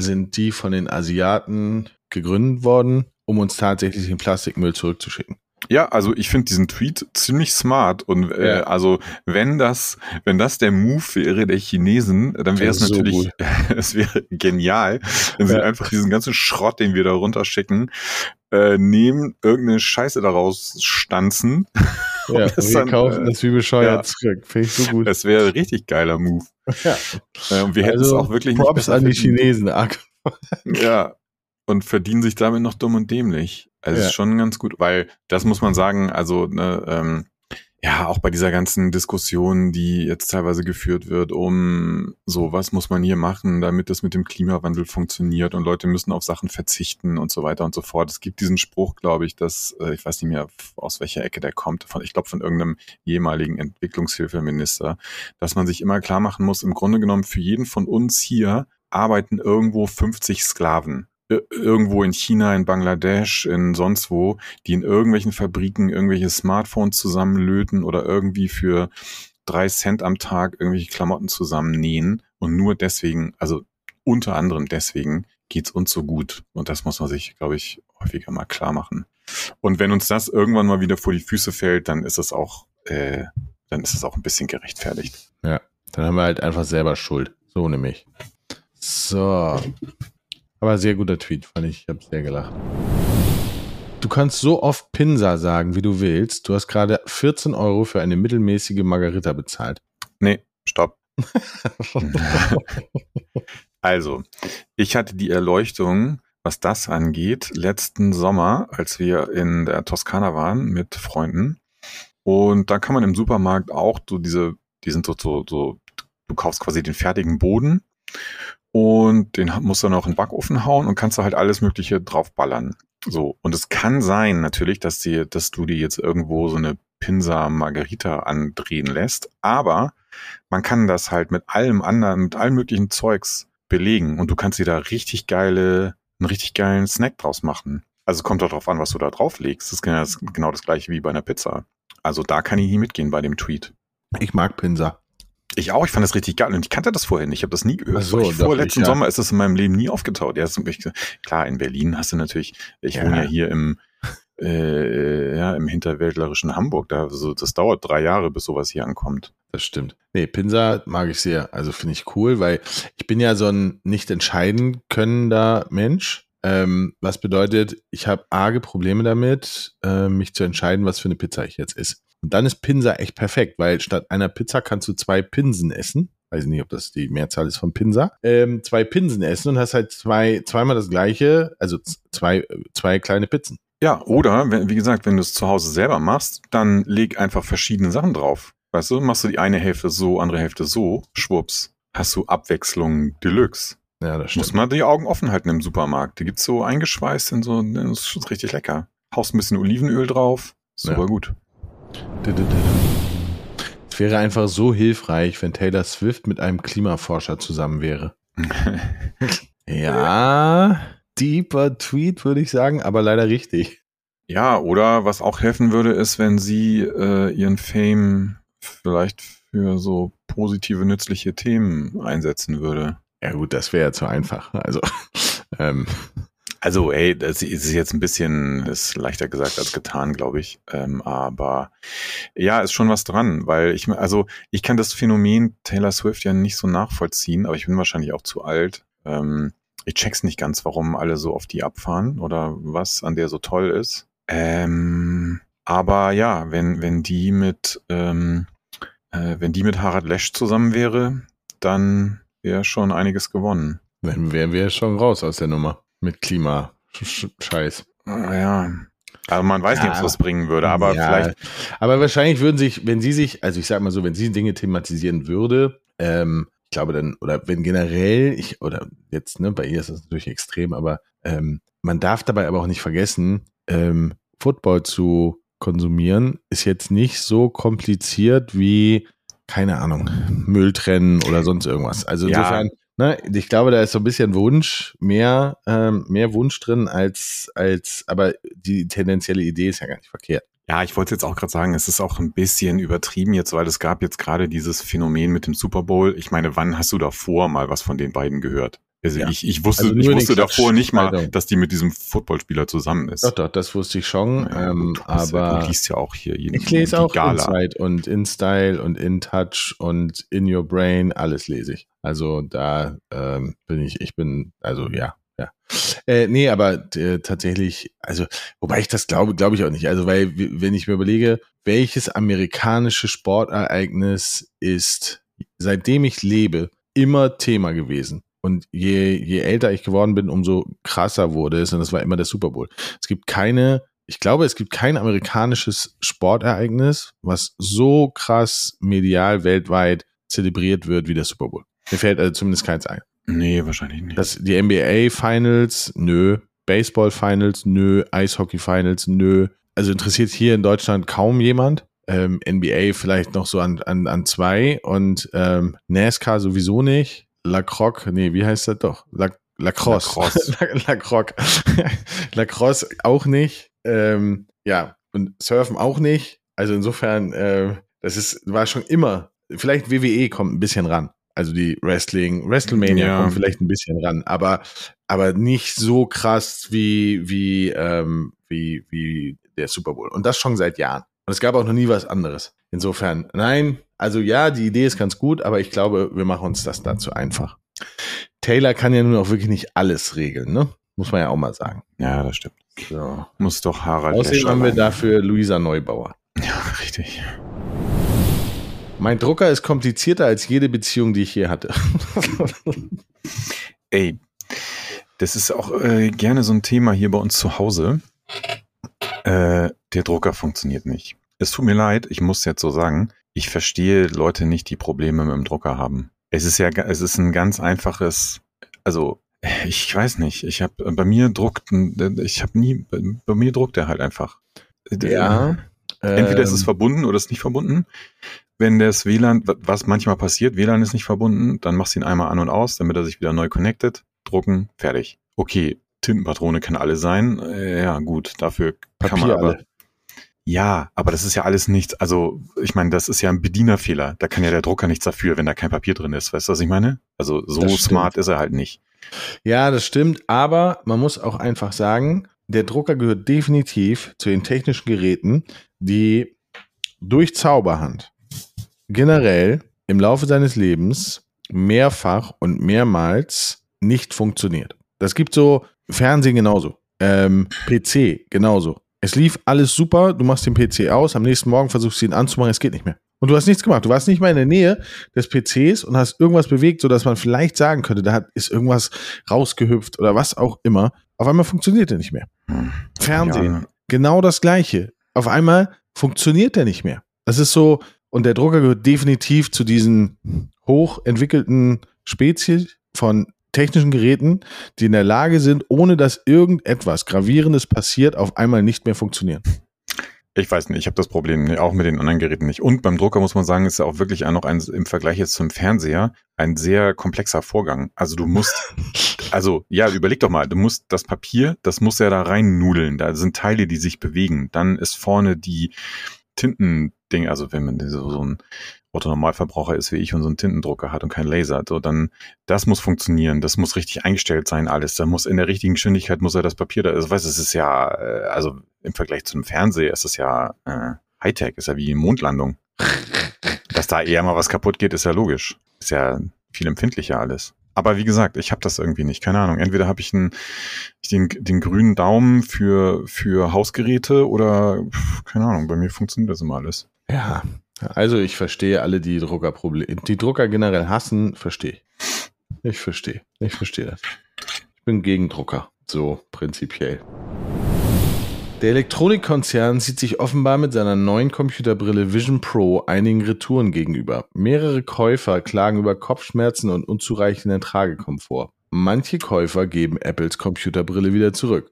sind die von den Asiaten gegründet worden, um uns tatsächlich den Plastikmüll zurückzuschicken. Ja, also ich finde diesen Tweet ziemlich smart und äh, Ja. also wenn das, wenn das der Move wäre der Chinesen, dann wäre es so natürlich, es wäre genial, wenn sie Ja. einfach diesen ganzen Schrott, den wir da runterschicken, äh, nehmen, irgendeine Scheiße daraus stanzen. Ja, das wir dann, kaufen äh, das wie bescheuert ja. zurück. Finde ich so gut. Das wäre ein richtig geiler Move. Ja. Äh, und wir hätten es Also, auch wirklich nicht Props an die. Chinesen. Ja. Und verdienen sich damit noch dumm und dämlich. Also Ja. ist schon ganz gut, weil das muss man sagen, also ne, ähm, ja, auch bei dieser ganzen Diskussion, die jetzt teilweise geführt wird, um so, was muss man hier machen, damit das mit dem Klimawandel funktioniert und Leute müssen auf Sachen verzichten und so weiter und so fort. Es gibt diesen Spruch, glaube ich, dass, äh, ich weiß nicht mehr, aus welcher Ecke der kommt, von, ich glaube von irgendeinem ehemaligen Entwicklungshilfeminister, dass man sich immer klar machen muss, im Grunde genommen für jeden von uns hier arbeiten irgendwo 50 Sklaven. Ir- Irgendwo in China, in Bangladesch, in sonst wo, die in irgendwelchen Fabriken irgendwelche Smartphones zusammenlöten oder irgendwie für drei Cent am Tag irgendwelche Klamotten zusammennähen. Und nur deswegen, also unter anderem deswegen, geht's uns so gut. Und das muss man sich, glaube ich, häufiger mal klar machen. Und wenn uns das irgendwann mal wieder vor die Füße fällt, dann ist es auch, äh, dann ist es auch ein bisschen gerechtfertigt. Dann haben wir halt einfach selber Schuld. So nämlich. So. Aber sehr guter Tweet, fand ich. Ich habe sehr gelacht. Du kannst so oft Pinsa sagen, wie du willst. Du hast gerade 14 Euro für eine mittelmäßige Margarita bezahlt. Nee, stopp. Also, ich hatte die Erleuchtung, was das angeht, letzten Sommer, als wir in der Toskana waren mit Freunden. Und da kann man im Supermarkt auch so diese, die sind so, so, so du kaufst quasi den fertigen Boden und den musst du dann auch in den Backofen hauen und kannst da halt alles Mögliche draufballern. So. Und es kann sein, natürlich, dass die, dass du dir jetzt irgendwo so eine Pinsa Margarita andrehen lässt, aber man kann das halt mit allem anderen, mit allem möglichen Zeugs belegen und du kannst dir da richtig geile, einen richtig geilen Snack draus machen. Also kommt doch drauf an, was du da drauf legst. Das ist genau das, genau das gleiche wie bei einer Pizza. Also da kann ich nie mitgehen bei dem Tweet. Ich mag Pinsa. Ich auch, ich fand das richtig geil und ich kannte das vorher nicht, ich habe das nie gehört. Ach so, ich, vor letzten ich, ja. Sommer ist das in meinem Leben nie aufgetaucht. Ja, klar, in Berlin hast du natürlich, ich Ja. wohne ja hier im, äh, ja, im hinterwäldlerischen Hamburg. Da, so, das dauert drei Jahre, bis sowas hier ankommt. Das stimmt. Nee, Pinsa mag ich sehr. Also finde ich cool, weil ich bin ja so ein nicht entscheiden könnender Mensch. Ähm, was bedeutet, ich habe arge Probleme damit, äh, mich zu entscheiden, was für eine Pizza ich jetzt esse. Und dann ist Pinsa echt perfekt, weil statt einer Pizza kannst du zwei Pinsen essen. Weiß nicht, ob das die Mehrzahl ist von Pinsa. Ähm, zwei Pinsen essen und hast halt zwei, zweimal das gleiche, also zwei, zwei kleine Pizzen. Ja, oder, wie gesagt, wenn du es zu Hause selber machst, dann leg einfach verschiedene Sachen drauf. Weißt du, machst du die eine Hälfte so, andere Hälfte so, schwupps, hast du Abwechslung Deluxe. Ja, das Muss man die Augen offen halten im Supermarkt. Die gibt's so eingeschweißt in so, das ist richtig lecker. Haust ein bisschen Olivenöl drauf, super Ja. gut. Es wäre einfach so hilfreich, wenn Taylor Swift mit einem Klimaforscher zusammen wäre. Ja, deeper Tweet, würde ich sagen, aber leider richtig. Ja, oder was auch helfen würde, ist, wenn sie äh, ihren Fame vielleicht für so positive, nützliche Themen einsetzen würde. Ja gut, das wäre ja zu einfach. Also, ähm, Also, ey, das ist jetzt ein bisschen, ist leichter gesagt als getan, glaube ich. Ähm, aber ja, ist schon was dran, weil ich, also ich kann das Phänomen Taylor Swift ja nicht so nachvollziehen, aber ich bin wahrscheinlich auch zu alt. Ähm, ich check's nicht ganz, warum alle so auf die abfahren oder was an der so toll ist. Ähm, aber ja, wenn, wenn die mit, ähm, äh, wenn die mit Harald Lesch zusammen wäre, dann wäre schon einiges gewonnen. dann wären wir schon raus aus der Nummer mit Klimascheiß. Ah, Ja. Also man weiß nicht, ob es Ja. was bringen würde, aber Ja, vielleicht. Aber wahrscheinlich würden sich, wenn sie sich, also ich sag mal so, wenn sie Dinge thematisieren würde, ähm, ich glaube dann, oder wenn generell, ich, oder jetzt, ne, bei ihr ist das natürlich extrem, aber ähm, man darf dabei aber auch nicht vergessen, ähm, Football zu konsumieren ist jetzt nicht so kompliziert wie, keine Ahnung, Müll trennen oder sonst irgendwas. Also Ja. insofern, ne, ich glaube, da ist so ein bisschen Wunsch, mehr, ähm, mehr Wunsch drin als, als, aber die tendenzielle Idee ist ja gar nicht verkehrt. Ja, ich wollte jetzt auch gerade sagen, es ist auch ein bisschen übertrieben jetzt, weil es gab jetzt gerade dieses Phänomen mit dem Super Bowl. Ich meine, wann hast du davor mal was von den beiden gehört? Also Ja. ich, ich wusste, Also ich wusste davor nicht mal, Klatschmeldung. dass die mit diesem Footballspieler zusammen ist. Doch, doch, das wusste ich schon. Ja, ähm, du aber du liest ja auch hier jeden ich lese auch Gala. Inside und InStyle und InTouch und In Your Brain, alles lese ich. Also da ähm, bin ich, ich bin, also ja, ja. Äh, nee, aber äh, tatsächlich, also, wobei ich das glaube, glaube ich auch nicht. Also, weil, wenn ich mir überlege, welches amerikanische Sportereignis ist, seitdem ich lebe, immer Thema gewesen. Und je, je älter ich geworden bin, umso krasser wurde es. Und das war immer der Super Bowl. Es gibt keine, ich glaube, es gibt kein amerikanisches Sportereignis, was so krass medial weltweit zelebriert wird wie der Super Bowl. Mir fällt also zumindest keins ein. Nee, wahrscheinlich nicht. Das, die NBA Finals, nö. Baseball Finals, nö. Eishockey Finals, nö. Also interessiert hier in Deutschland kaum jemand. Ähm, NBA vielleicht noch so an, an, an zwei und ähm, NASCAR sowieso nicht. Lacrosse, nee, wie heißt das doch? La, Lacrosse. Lacrosse. La- Lacrosse. Lacrosse auch nicht. Ähm, ja, und Surfen auch nicht. Also insofern, äh, das ist, war schon immer, vielleicht WWE kommt ein bisschen ran. Also die Wrestling, WrestleMania Ja. kommt vielleicht ein bisschen ran, aber, aber nicht so krass wie, wie, ähm, wie, wie der Super Bowl. Und das schon seit Jahren. Und es gab auch noch nie was anderes. Insofern, nein, also ja, die Idee ist ganz gut, aber ich glaube, wir machen uns das dazu einfach. Taylor kann ja nun auch wirklich nicht alles regeln, ne? Muss man ja auch mal sagen. ja, das stimmt. So. Muss doch Harald Außerdem haben wir dafür Luisa Neubauer. Ja, richtig. Mein Drucker ist komplizierter als jede Beziehung, die ich je hatte. Ey, das ist auch äh, gerne so ein Thema hier bei uns zu Hause. Äh, der Drucker funktioniert nicht. Es tut mir leid, ich muss jetzt so sagen, ich verstehe Leute nicht, die Probleme mit dem Drucker haben. Es ist ja, es ist ein ganz einfaches, also ich weiß nicht, ich habe bei mir druckt, ich habe nie, bei, mir druckt er halt einfach. Entweder ist es ähm, verbunden oder ist nicht verbunden. Wenn das WLAN, wa- was manchmal passiert, WLAN ist nicht verbunden, dann machst du ihn einmal an und aus, damit er sich wieder neu connected, drucken, fertig. Okay, Tintenpatrone kann alle sein. Äh, ja, gut, dafür kann man Papier aber. alle. Ja, aber das ist ja alles nichts. Also, ich meine, das ist ja ein Bedienerfehler. Da kann ja der Drucker nichts dafür, wenn da kein Papier drin ist. Weißt du, was ich meine? Also, so smart ist er halt nicht. Ja, das stimmt. Aber man muss auch einfach sagen, der Drucker gehört definitiv zu den technischen Geräten, die durch Zauberhand generell im Laufe seines Lebens mehrfach und mehrmals nicht funktioniert. Das gibt so Fernsehen genauso, ähm, PC genauso. Es lief alles super, du machst den PC aus, am nächsten Morgen versuchst du ihn anzumachen, es geht nicht mehr. Und du hast nichts gemacht. Du warst nicht mal in der Nähe des PCs und hast irgendwas bewegt, sodass man vielleicht sagen könnte, da ist irgendwas rausgehüpft oder was auch immer. Auf einmal funktioniert er nicht mehr. Hm. Fernsehen, ja. genau das Gleiche. Auf einmal funktioniert er nicht mehr. Das ist so, und der Drucker gehört definitiv zu diesen hochentwickelten Spezies von technischen Geräten, die in der Lage sind, ohne dass irgendetwas Gravierendes passiert, auf einmal nicht mehr funktionieren. Ich weiß nicht, ich habe das Problem auch mit den anderen Geräten nicht. Und beim Drucker muss man sagen, ist ja auch wirklich auch noch ein, im Vergleich jetzt zum Fernseher ein sehr komplexer Vorgang. Also du musst, also ja, überleg doch mal, du musst das Papier, das muss ja da rein nudeln. Da sind Teile, die sich bewegen. Dann ist vorne die Tintending, also wenn man so, so ein Otto-Normalverbraucher ist wie ich und so einen Tintendrucker hat und kein Laser, so dann, das muss funktionieren, das muss richtig eingestellt sein, alles. Da muss in der richtigen Geschwindigkeit muss er das Papier da, also weißt es ist ja, äh, also im Vergleich zum Fernseher ist es ja äh, Hightech, ist ja wie Mondlandung. Dass da eher mal was kaputt geht, ist ja logisch. Ist ja viel empfindlicher alles. Aber wie gesagt, ich habe das irgendwie nicht. Keine Ahnung. Entweder habe ich einen, den, den grünen Daumen für, für Hausgeräte oder keine Ahnung, bei mir funktioniert das immer alles. Ja, also ich verstehe alle, die Druckerprobleme, die Drucker generell hassen, verstehe ich. Ich verstehe. Ich verstehe das. Ich bin gegen Drucker. So prinzipiell. Der Elektronikkonzern sieht sich offenbar mit seiner neuen Computerbrille Vision Pro einigen Retouren gegenüber. Mehrere Käufer klagen über Kopfschmerzen und unzureichenden Tragekomfort. Manche Käufer geben Apples Computerbrille wieder zurück.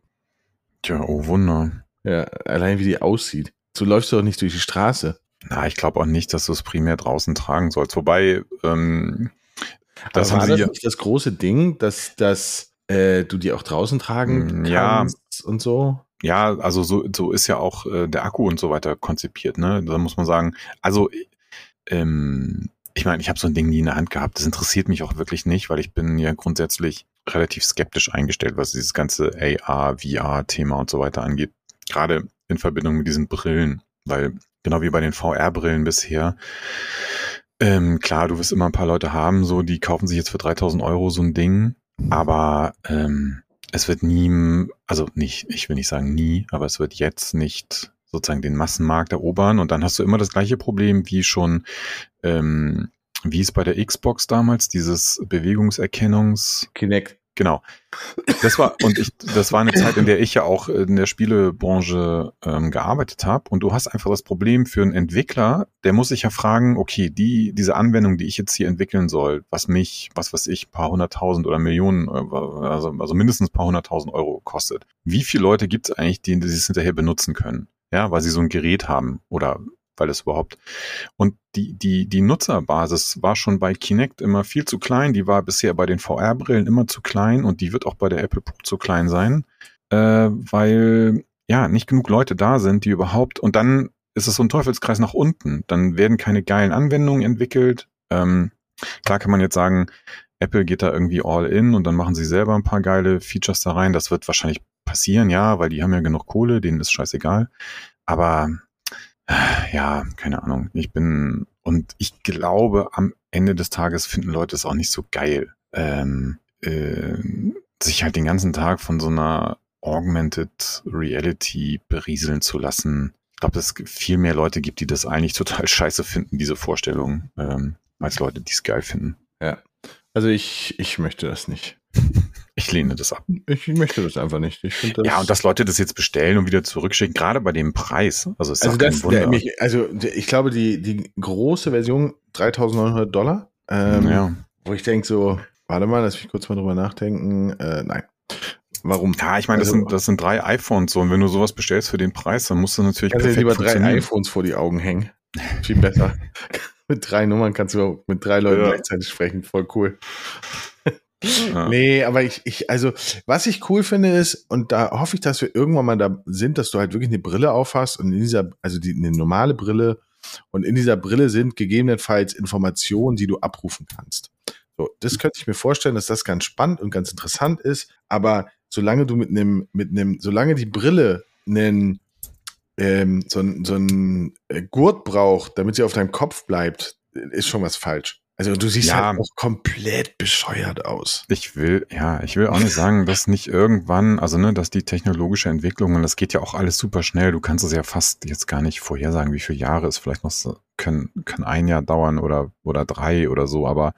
Tja, oh Wunder. Ja, allein wie die aussieht. So läufst du doch nicht durch die Straße. Na, ich glaube auch nicht, dass du es primär draußen tragen sollst. Wobei, ähm, das Aber war das nicht das große Ding, dass, dass äh, du die auch draußen tragen mm, kannst ja. und so? Ja, also so, so ist ja auch äh, der Akku und so weiter konzipiert. Ne? Da muss man sagen, also ähm, ich meine, ich habe so ein Ding nie in der Hand gehabt. Das interessiert mich auch wirklich nicht, weil ich bin ja grundsätzlich relativ skeptisch eingestellt, was dieses ganze AR, VR-Thema und so weiter angeht. Gerade in Verbindung mit diesen Brillen, weil genau wie bei den VR-Brillen bisher. Ähm, klar, du wirst immer ein paar Leute haben, so die kaufen sich jetzt für 3000 Euro so ein Ding, aber ähm, es wird nie, also nicht, ich will nicht sagen nie, aber es wird jetzt nicht sozusagen den Massenmarkt erobern und dann hast du immer das gleiche Problem wie schon, ähm, wie es bei der Xbox damals, dieses Bewegungserkennungs... Kinect. Genau. Das war, und ich, das war eine Zeit, in der ich ja auch in der Spielebranche ähm, gearbeitet habe. Und du hast einfach das Problem für einen Entwickler, der muss sich ja fragen, okay, die, diese Anwendung, die ich jetzt hier entwickeln soll, was mich, was weiß ich, paar hunderttausend oder Millionen, äh, also, also mindestens paar hunderttausend Euro kostet. Wie viele Leute gibt es eigentlich, die, die es hinterher benutzen können? Ja, weil sie so ein Gerät haben oder weil es überhaupt. Und die, die, die Nutzerbasis war schon bei Kinect immer viel zu klein. Die war bisher bei den VR-Brillen immer zu klein und die wird auch bei der Apple Pro zu klein sein, äh, weil ja nicht genug Leute da sind, die überhaupt. Und dann ist es so ein Teufelskreis nach unten. Dann werden keine geilen Anwendungen entwickelt. Ähm, klar kann man jetzt sagen, Apple geht da irgendwie all in und dann machen sie selber ein paar geile Features da rein. Das wird wahrscheinlich passieren, ja, weil die haben ja genug Kohle, denen ist scheißegal. Aber ja, keine Ahnung. Ich bin, und ich glaube, am Ende des Tages finden Leute es auch nicht so geil, ähm, äh, sich halt den ganzen Tag von so einer Augmented Reality berieseln zu lassen. Ich glaube, dass es viel mehr Leute gibt, die das eigentlich total scheiße finden, diese Vorstellung, ähm, als Leute, die es geil finden. Ja. Also ich, ich möchte das nicht. Ich lehne das ab. Ich möchte das einfach nicht. Ich das ja, und dass Leute das jetzt bestellen und wieder zurückschicken, gerade bei dem Preis. Also, ist also, das, der, mich, also ich glaube, die, die große Version 3900 Dollar. Ähm, ja. Wo ich denke so, warte mal, lass mich kurz mal drüber nachdenken. Äh, nein. Warum? Ja, ich meine, das, also, sind, das sind drei iPhones so. Und wenn du sowas bestellst für den Preis, dann musst du natürlich kannst perfekt lieber drei iPhones vor die Augen hängen. Viel besser. mit drei Nummern kannst du mit drei Leuten ja. gleichzeitig sprechen. Voll cool. Ja. Nee, aber ich, ich, also, was ich cool finde ist, und da hoffe ich, dass wir irgendwann mal da sind, dass du halt wirklich eine Brille aufhast und in dieser, also die, eine normale Brille und in dieser Brille sind gegebenenfalls Informationen, die du abrufen kannst. So, das könnte ich mir vorstellen, dass das ganz spannend und ganz interessant ist, aber solange du mit einem, mit einem, solange die Brille einen, ähm, so, so ein äh, Gurt braucht, damit sie auf deinem Kopf bleibt, ist schon was falsch. Also du siehst ja, halt auch komplett bescheuert aus. Ich will, ja, ich will auch nicht sagen, dass nicht irgendwann, also ne, dass die technologische Entwicklung, und das geht ja auch alles super schnell, du kannst es ja fast jetzt gar nicht vorhersagen, wie viele Jahre es vielleicht noch so, können, kann ein Jahr dauern oder, oder drei oder so, aber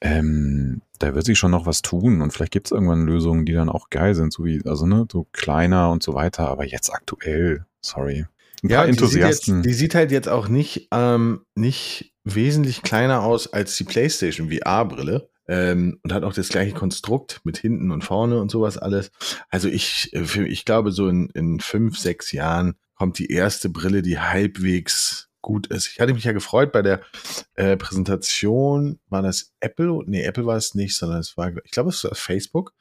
ähm, da wird sich schon noch was tun und vielleicht gibt es irgendwann Lösungen, die dann auch geil sind, so wie, also ne, so kleiner und so weiter, aber jetzt aktuell, sorry. Ein ja, paar Enthusiasten. Die sieht, jetzt, die sieht halt jetzt auch nicht, ähm, nicht wesentlich kleiner aus als die PlayStation VR-Brille. Ähm, und hat auch das gleiche Konstrukt mit hinten und vorne und sowas alles. Also ich, äh, ich glaube, so in, in fünf, sechs Jahren kommt die erste Brille, die halbwegs gut ist. Ich hatte mich ja gefreut bei der äh, Präsentation, war das Apple? Nee, Apple war es nicht, sondern es war, ich glaube, es war Facebook.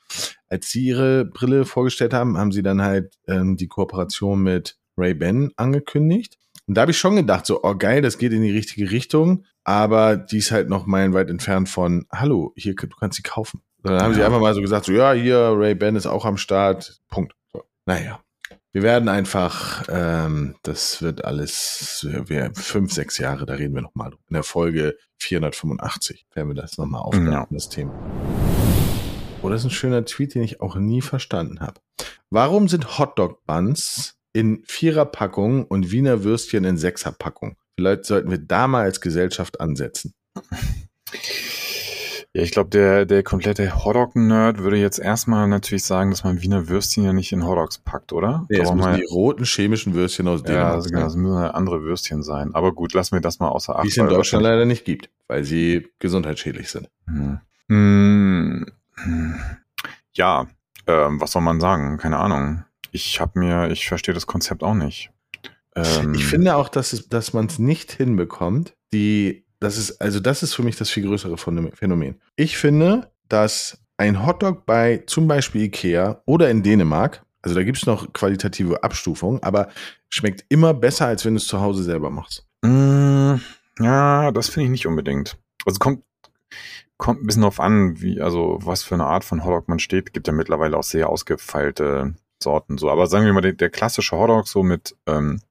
Als sie ihre Brille vorgestellt haben, haben sie dann halt ähm, die Kooperation mit Ray-Ban angekündigt. Und da habe ich schon gedacht, so, oh geil, das geht in die richtige Richtung, aber die ist halt noch meilenweit entfernt von, hallo, hier, du kannst sie kaufen. Dann haben ja. sie einfach mal so gesagt, so, ja, hier, Ray-Ban ist auch am Start, Punkt. So. Naja, wir werden einfach, ähm, das wird alles, wir, fünf, sechs Jahre, da reden wir nochmal drüber. In der Folge 485 werden wir das nochmal aufgreifen, ja. das Thema. Oh, das ist ein schöner Tweet, den ich auch nie verstanden habe. Warum sind Hotdog-Buns in Viererpackung und Wiener Würstchen in Sechserpackung. Vielleicht sollten wir da mal als Gesellschaft ansetzen. Ja, ich glaube, der, der komplette Hotdog-Nerd würde jetzt erstmal natürlich sagen, dass man Wiener Würstchen ja nicht in Hotdogs packt, oder? Nee, es müssen die roten chemischen Würstchen aus Dänemark Ja, also, genau, das müssen andere Würstchen sein. Aber gut, lassen wir das mal außer Acht. Die es in Deutschland leider nicht gibt, weil sie gesundheitsschädlich sind. Hm. Hm. Ja, ähm, was soll man sagen? Keine Ahnung ich habe mir, ich verstehe das Konzept auch nicht. Ähm, ich finde auch, dass, es, dass man es nicht hinbekommt, die, das ist, also das ist für mich das viel größere Phänomen. Ich finde, dass ein Hotdog bei zum Beispiel Ikea oder in Dänemark, also da gibt es noch qualitative Abstufungen, aber schmeckt immer besser, als wenn du es zu Hause selber machst. Mm, ja, das finde ich nicht unbedingt. Also kommt, kommt ein bisschen drauf an, wie, also was für eine Art von Hotdog man steht. Gibt ja mittlerweile auch sehr ausgefeilte Sorten so. Aber sagen wir mal, der, der klassische Hotdog so mit ähm,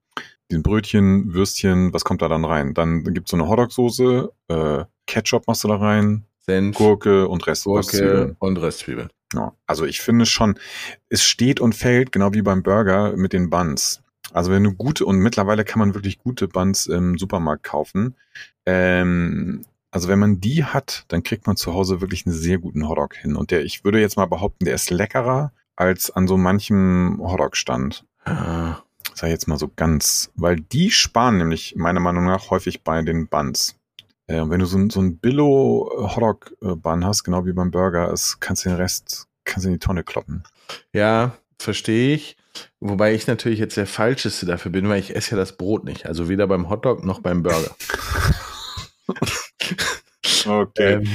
den Brötchen, Würstchen, was kommt da dann rein? Dann gibt es so eine Hotdog-Soße, äh, Ketchup machst du da rein, Senf, Gurke und Rest Gurke und Restzwiebeln. Ja, also ich finde schon, es steht und fällt, genau wie beim Burger, mit den Buns. Also wenn du gute, und mittlerweile kann man wirklich gute Buns im Supermarkt kaufen. Ähm, also wenn man die hat, dann kriegt man zu Hause wirklich einen sehr guten Hotdog hin. Und der, ich würde jetzt mal behaupten, der ist leckerer als an so manchem Hotdog-Stand. Ah. Sag jetzt mal so ganz, weil die sparen nämlich meiner Meinung nach häufig bei den Buns. Äh, wenn du so, so ein Billo-Hotdog-Bun hast, genau wie beim Burger, ist, kannst du den Rest kannst du in die Tonne kloppen. Ja, verstehe ich. Wobei ich natürlich jetzt der Falscheste dafür bin, weil ich esse ja das Brot nicht. Also weder beim Hotdog noch beim Burger. Okay. Ähm,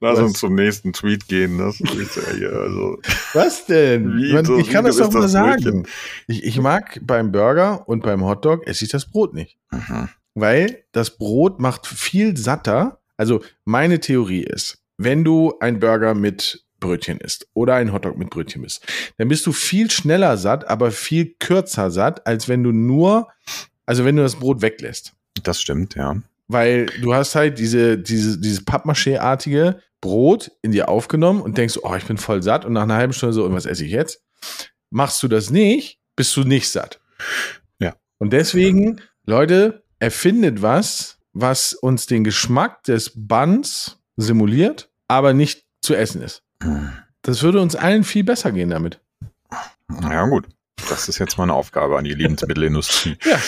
Lass was? uns zum nächsten Tweet gehen. Das ist ja hier, also. Was denn? Man, so, ich kann das doch mal sagen. Ich, ich, mag beim Burger und beim Hotdog esse ich das Brot nicht. Mhm. Weil das Brot macht viel satter. Also meine Theorie ist, wenn du ein Burger mit Brötchen isst oder ein Hotdog mit Brötchen isst, dann bist du viel schneller satt, aber viel kürzer satt, als wenn du nur, also wenn du das Brot weglässt. Das stimmt, ja. Weil du hast halt diese, diese, dieses Pappmaché-artige Brot in dir aufgenommen und denkst, oh, ich bin voll satt und nach einer halben Stunde so, und was esse ich jetzt? Machst du das nicht, bist du nicht satt. Ja. Und deswegen, Leute, erfindet was, was uns den Geschmack des Buns simuliert, aber nicht zu essen ist. Das würde uns allen viel besser gehen damit. Ja, gut. Das ist jetzt mal eine Aufgabe an die Lebensmittelindustrie. ja,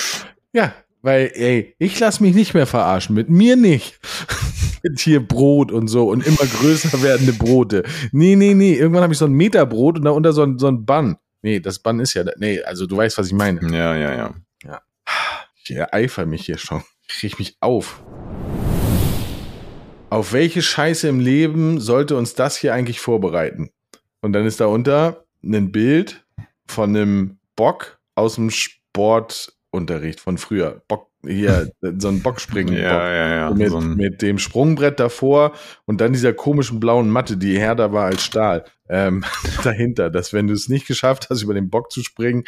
ja, weil, ey, ich lass mich nicht mehr verarschen. Mit mir nicht. mit hier Brot und so und immer größer werdende Brote. Nee, nee, nee. Irgendwann habe ich so ein Meterbrot und darunter so ein, so ein Bun. Nee, das Bun ist ja, nee, also du weißt, was ich meine. Ja, ja, ja. ja. Ich ereifer mich hier schon. Ich krieg mich auf. auf welche Scheiße im Leben sollte uns das hier eigentlich vorbereiten? Und dann ist da unter ein Bild von einem Bock aus dem Sportunterricht von früher. Bock, hier, so ein Bockspringen. Ja, ja, ja. Mit, so mit dem Sprungbrett davor und dann dieser komischen blauen Matte, die härter war als Stahl, ähm, dahinter, dass wenn du es nicht geschafft hast, über den Bock zu springen,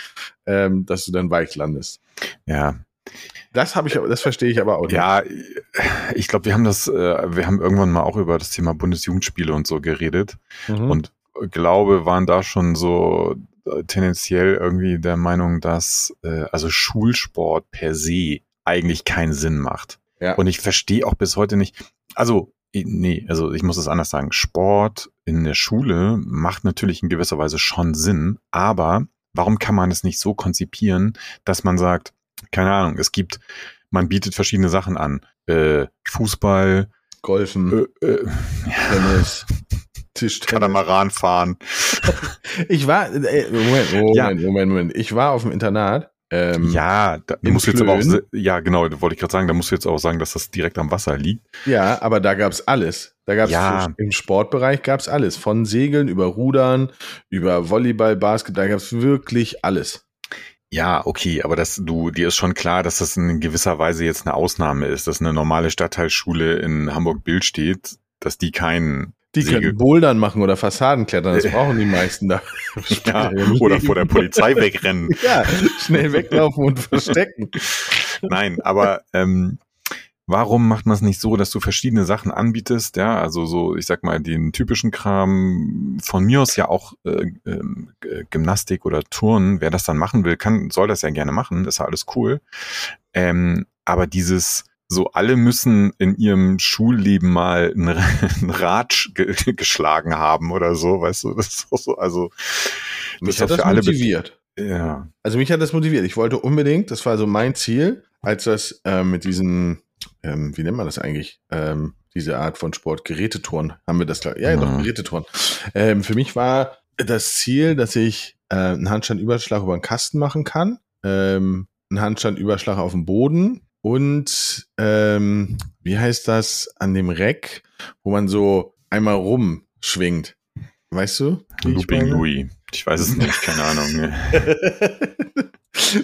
ähm, dass du dann weich landest. ja, Das habe ich, das verstehe ich aber auch nicht. Ja, ich glaube, wir haben das, äh, wir haben irgendwann mal auch über das Thema Bundesjugendspiele und so geredet Mhm. und glaube, waren da schon so äh, tendenziell irgendwie der Meinung, dass äh, also Schulsport per se eigentlich keinen Sinn macht. Ja. Und ich verstehe auch bis heute nicht, also nee, also ich muss es anders sagen, Sport in der Schule macht natürlich in gewisser Weise schon Sinn, aber warum kann man es nicht so konzipieren, dass man sagt, keine Ahnung, es gibt, man bietet verschiedene Sachen an, äh, Fußball, Golfen, äh, äh, Tennis, Tischtennis. Katamaran fahren. Ich war, äh, Moment, Moment, Ja. Moment, Moment. Ich war auf dem Internat. Ähm, Ja, da musst jetzt aber auch, ja genau, da wollte ich gerade sagen, da musst du jetzt auch sagen, dass das direkt am Wasser liegt. Ja, aber da gab's alles. Da gab's Ja. im Sportbereich gab's alles. Von Segeln über Rudern, über Volleyball, Basketball, da gab's wirklich alles. Ja, okay, aber das, du, dir ist schon klar, dass das in gewisser Weise jetzt eine Ausnahme ist, dass eine normale Stadtteilschule in Hamburg-Bild steht, dass die keinen Die Segel- können Bouldern machen oder Fassaden klettern, das brauchen die meisten da. ja, oder vor der Polizei wegrennen. Ja, schnell weglaufen und verstecken. Nein, aber ähm, warum macht man es nicht so, dass du verschiedene Sachen anbietest? Ja, also so, ich sag mal, den typischen Kram von mir aus ja auch äh, äh, Gymnastik oder Turnen, wer das dann machen will, kann, soll das ja gerne machen, ist ja alles cool. Ähm, aber dieses so alle müssen in ihrem Schulleben mal ein, ein Rad ge geschlagen haben oder so, weißt du, das ist auch so, also Mich ist hat das motiviert. ja, Also mich hat das motiviert. Ich wollte unbedingt, das war so mein Ziel, als das ähm, mit diesen, ähm, wie nennt man das eigentlich? Ähm, diese Art von Sport, Gerätetouren, haben wir das klar. Ja, ja, doch, Mhm. Gerätetouren. Ähm, für mich war das Ziel, dass ich äh, einen Handstandüberschlag über den Kasten machen kann, ähm, einen Handstandüberschlag auf dem Boden und ähm, wie heißt das an dem Reck, wo man so einmal rumschwingt. Weißt du? Looping? Louis. Ich weiß es nicht, keine Ahnung.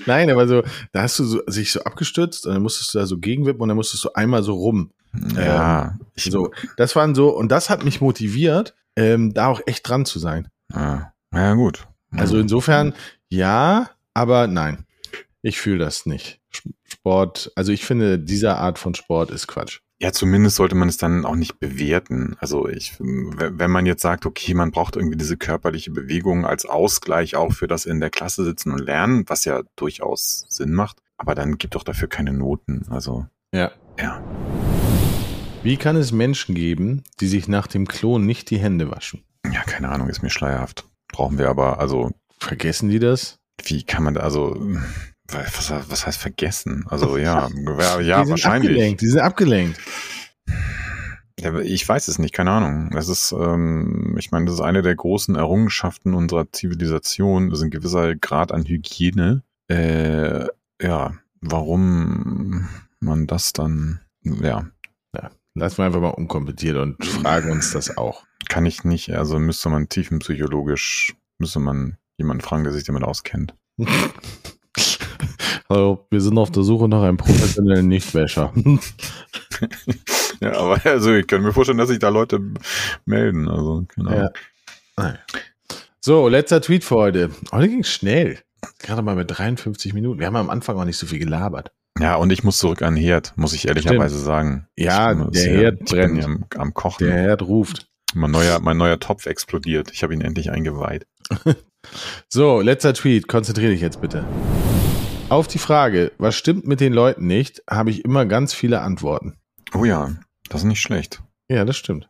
Nein, aber so, da hast du so, sich so abgestürzt und dann musstest du da so gegenwippen und dann musstest du einmal so rum. Ja, ich, So, das waren so, und das hat mich motiviert, ähm, da auch echt dran zu sein. Ja, ja gut. Also insofern, ja, aber nein. Ich fühle das nicht. Sport, also ich finde, dieser Art von Sport ist Quatsch. Ja, zumindest sollte man es dann auch nicht bewerten. Also ich, wenn man jetzt sagt, okay, man braucht irgendwie diese körperliche Bewegung als Ausgleich auch für das in der Klasse sitzen und lernen, was ja durchaus Sinn macht, aber dann gibt doch dafür keine Noten. Also Ja. ja, Wie kann es Menschen geben, die sich nach dem Klon nicht die Hände waschen? ja, keine Ahnung, ist mir schleierhaft. Brauchen wir aber, also Vergessen die das? wie kann man da, also was, was heißt vergessen? Also ja, ja, die ja sind wahrscheinlich. abgelenkt, die sind abgelenkt. Ja, ich weiß es nicht, keine Ahnung. Das ist, ähm, ich meine, das ist eine der großen Errungenschaften unserer Zivilisation. Das ist ein gewisser Grad an Hygiene. Äh, ja, warum man das dann, ja, Lassen wir einfach mal unkommentiert und fragen uns das auch. kann ich nicht. Also müsste man tiefenpsychologisch, müsste man jemanden fragen, der sich damit auskennt. Hallo, wir sind auf der Suche nach einem professionellen Nichtwäscher. Ja, aber also ich kann mir vorstellen, dass sich da Leute melden. Also, Ahnung. Ja. So, letzter Tweet für heute. Heute ging schnell. Gerade mal mit 53 Minuten. Wir haben am Anfang auch nicht so viel gelabert. Ja, und ich muss zurück an den Herd, muss ich ehrlicherweise sagen. Ja, der sehr- Herd brennt. am, am Kochen. Der Herd ruft. Mein neuer, mein neuer Topf explodiert. Ich habe ihn endlich eingeweiht. So, letzter Tweet. Konzentriere dich jetzt bitte. Auf die Frage, was stimmt mit den Leuten nicht, habe ich immer ganz viele Antworten. Oh ja, das ist nicht schlecht. Ja, das stimmt.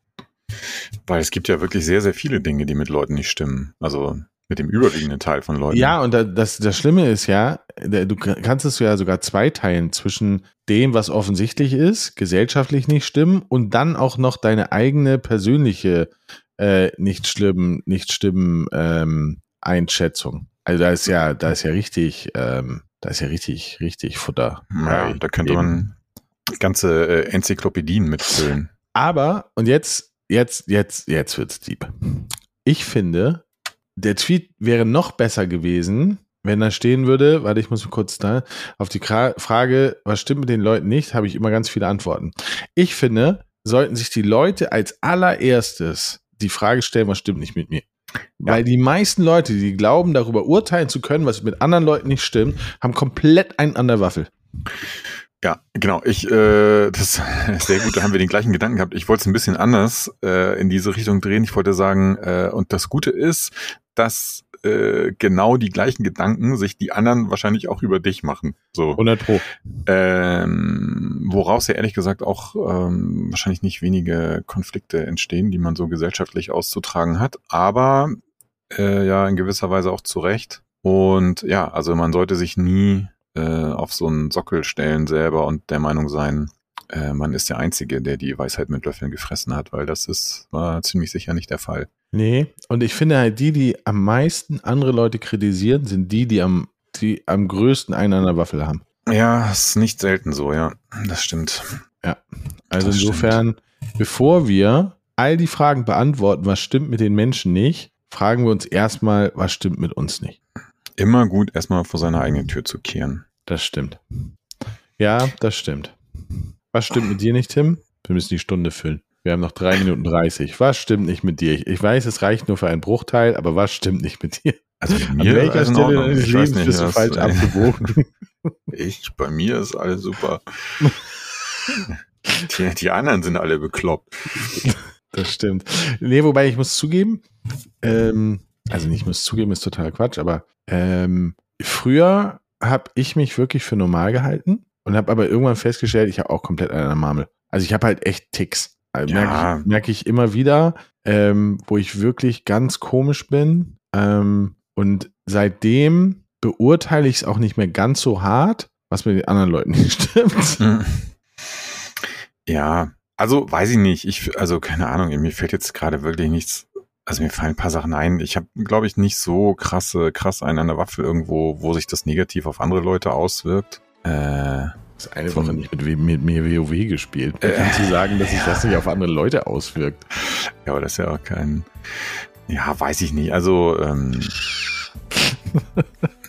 Weil es gibt ja wirklich sehr, sehr viele Dinge, die mit Leuten nicht stimmen. Also mit dem überwiegenden Teil von Leuten. Ja, und da- das, das Schlimme ist ja, du kannst es ja sogar zweiteilen zwischen dem, was offensichtlich ist, gesellschaftlich nicht stimmen und dann auch noch deine eigene persönliche äh, nicht schlimm, nicht stimmen ähm, Einschätzung. Also da ist ja, da ist ja richtig, ähm, da ist ja richtig, richtig Futter. Ja, da könnte man ganze äh, Enzyklopädien mitfüllen. Aber, und jetzt, jetzt, jetzt, jetzt wird's deep. Ich finde, der Tweet wäre noch besser gewesen, wenn da stehen würde, warte, ich muss kurz da, auf die Frage, was stimmt mit den Leuten nicht, habe ich immer ganz viele Antworten. Ich finde, sollten sich die Leute als allererstes die Frage stellen, was stimmt nicht mit mir. Ja. Weil die meisten Leute, die glauben, darüber urteilen zu können, was mit anderen Leuten nicht stimmt, haben komplett einen an der Waffel. Ja, genau. Ich, äh, das ist sehr gut, da haben wir den gleichen Gedanken gehabt. Ich wollte es ein bisschen anders äh, in diese Richtung drehen. Ich wollte sagen, äh, und das Gute ist, dass äh, genau die gleichen Gedanken sich die anderen wahrscheinlich auch über dich machen. So. 100 Pro. Ähm, woraus ja ehrlich gesagt auch ähm, wahrscheinlich nicht wenige Konflikte entstehen, die man so gesellschaftlich auszutragen hat, aber äh, ja in gewisser Weise auch zu Recht. Und ja, also man sollte sich nie äh, auf so einen Sockel stellen selber und der Meinung sein, äh, man ist der Einzige, der die Weisheit mit Löffeln gefressen hat, weil das ist war ziemlich sicher nicht der Fall. Nee, und ich finde halt, die, die am meisten andere Leute kritisieren, sind die, die am, die am größten einen an der Waffel haben. Ja, ist nicht selten so, ja. Das stimmt. Ja. Also das insofern, stimmt. bevor wir all die Fragen beantworten, was stimmt mit den Menschen nicht, fragen wir uns erstmal, was stimmt mit uns nicht. Immer gut, erstmal vor seiner eigenen Tür zu kehren. Das stimmt. Ja, das stimmt. Was stimmt mit dir nicht, Tim? Wir müssen die Stunde füllen. Wir haben noch drei Minuten dreißig. Was stimmt nicht mit dir? Ich weiß, es reicht nur für einen Bruchteil, aber was stimmt nicht mit dir? Also bei mir An welcher Stelle deines Lebens nicht, bist du falsch abgebogen? Ich, bei mir ist alles super. die, die anderen sind alle bekloppt. Das stimmt. Nee, wobei ich muss zugeben, ähm, also nicht muss zugeben, ist total Quatsch, aber ähm, früher habe ich mich wirklich für normal gehalten und habe aber irgendwann festgestellt, ich habe auch komplett einen Marmel. Also ich habe halt echt Ticks. Also ja. Merke ich, merk ich immer wieder, ähm, wo ich wirklich ganz komisch bin. Ähm, und seitdem beurteile ich es auch nicht mehr ganz so hart, was mit den anderen Leuten nicht stimmt. Ja, also weiß ich nicht. Ich, also keine Ahnung, mir fällt jetzt gerade wirklich nichts. Also mir fallen ein paar Sachen ein. Ich habe, glaube ich, nicht so krasse, krass einen an der Waffe irgendwo, wo sich das negativ auf andere Leute auswirkt. Äh, das eine Woche nicht mit, mit mir WoW gespielt. Äh, kannst du sagen, dass sich ja. das nicht auf andere Leute auswirkt? Ja, aber das ist ja auch kein. Ja, weiß ich nicht. Also, ähm,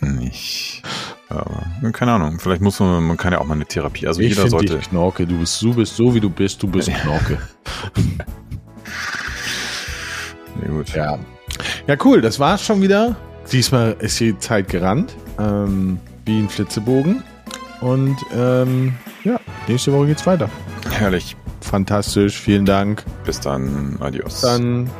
nicht. Aber, keine Ahnung. Vielleicht muss man, man kann ja auch mal eine Therapie. Also ich jeder sollte. Dich Knorke. Du bist, du bist so wie du bist. Du bist Knorke. Sehr gut. Ja. Ja, cool. Das war's schon wieder. Diesmal ist die Zeit gerannt. Ähm, wie ein Flitzebogen. Und ähm, ja, nächste Woche geht's weiter. Herrlich. Fantastisch, vielen Dank. Bis dann, adios. Dann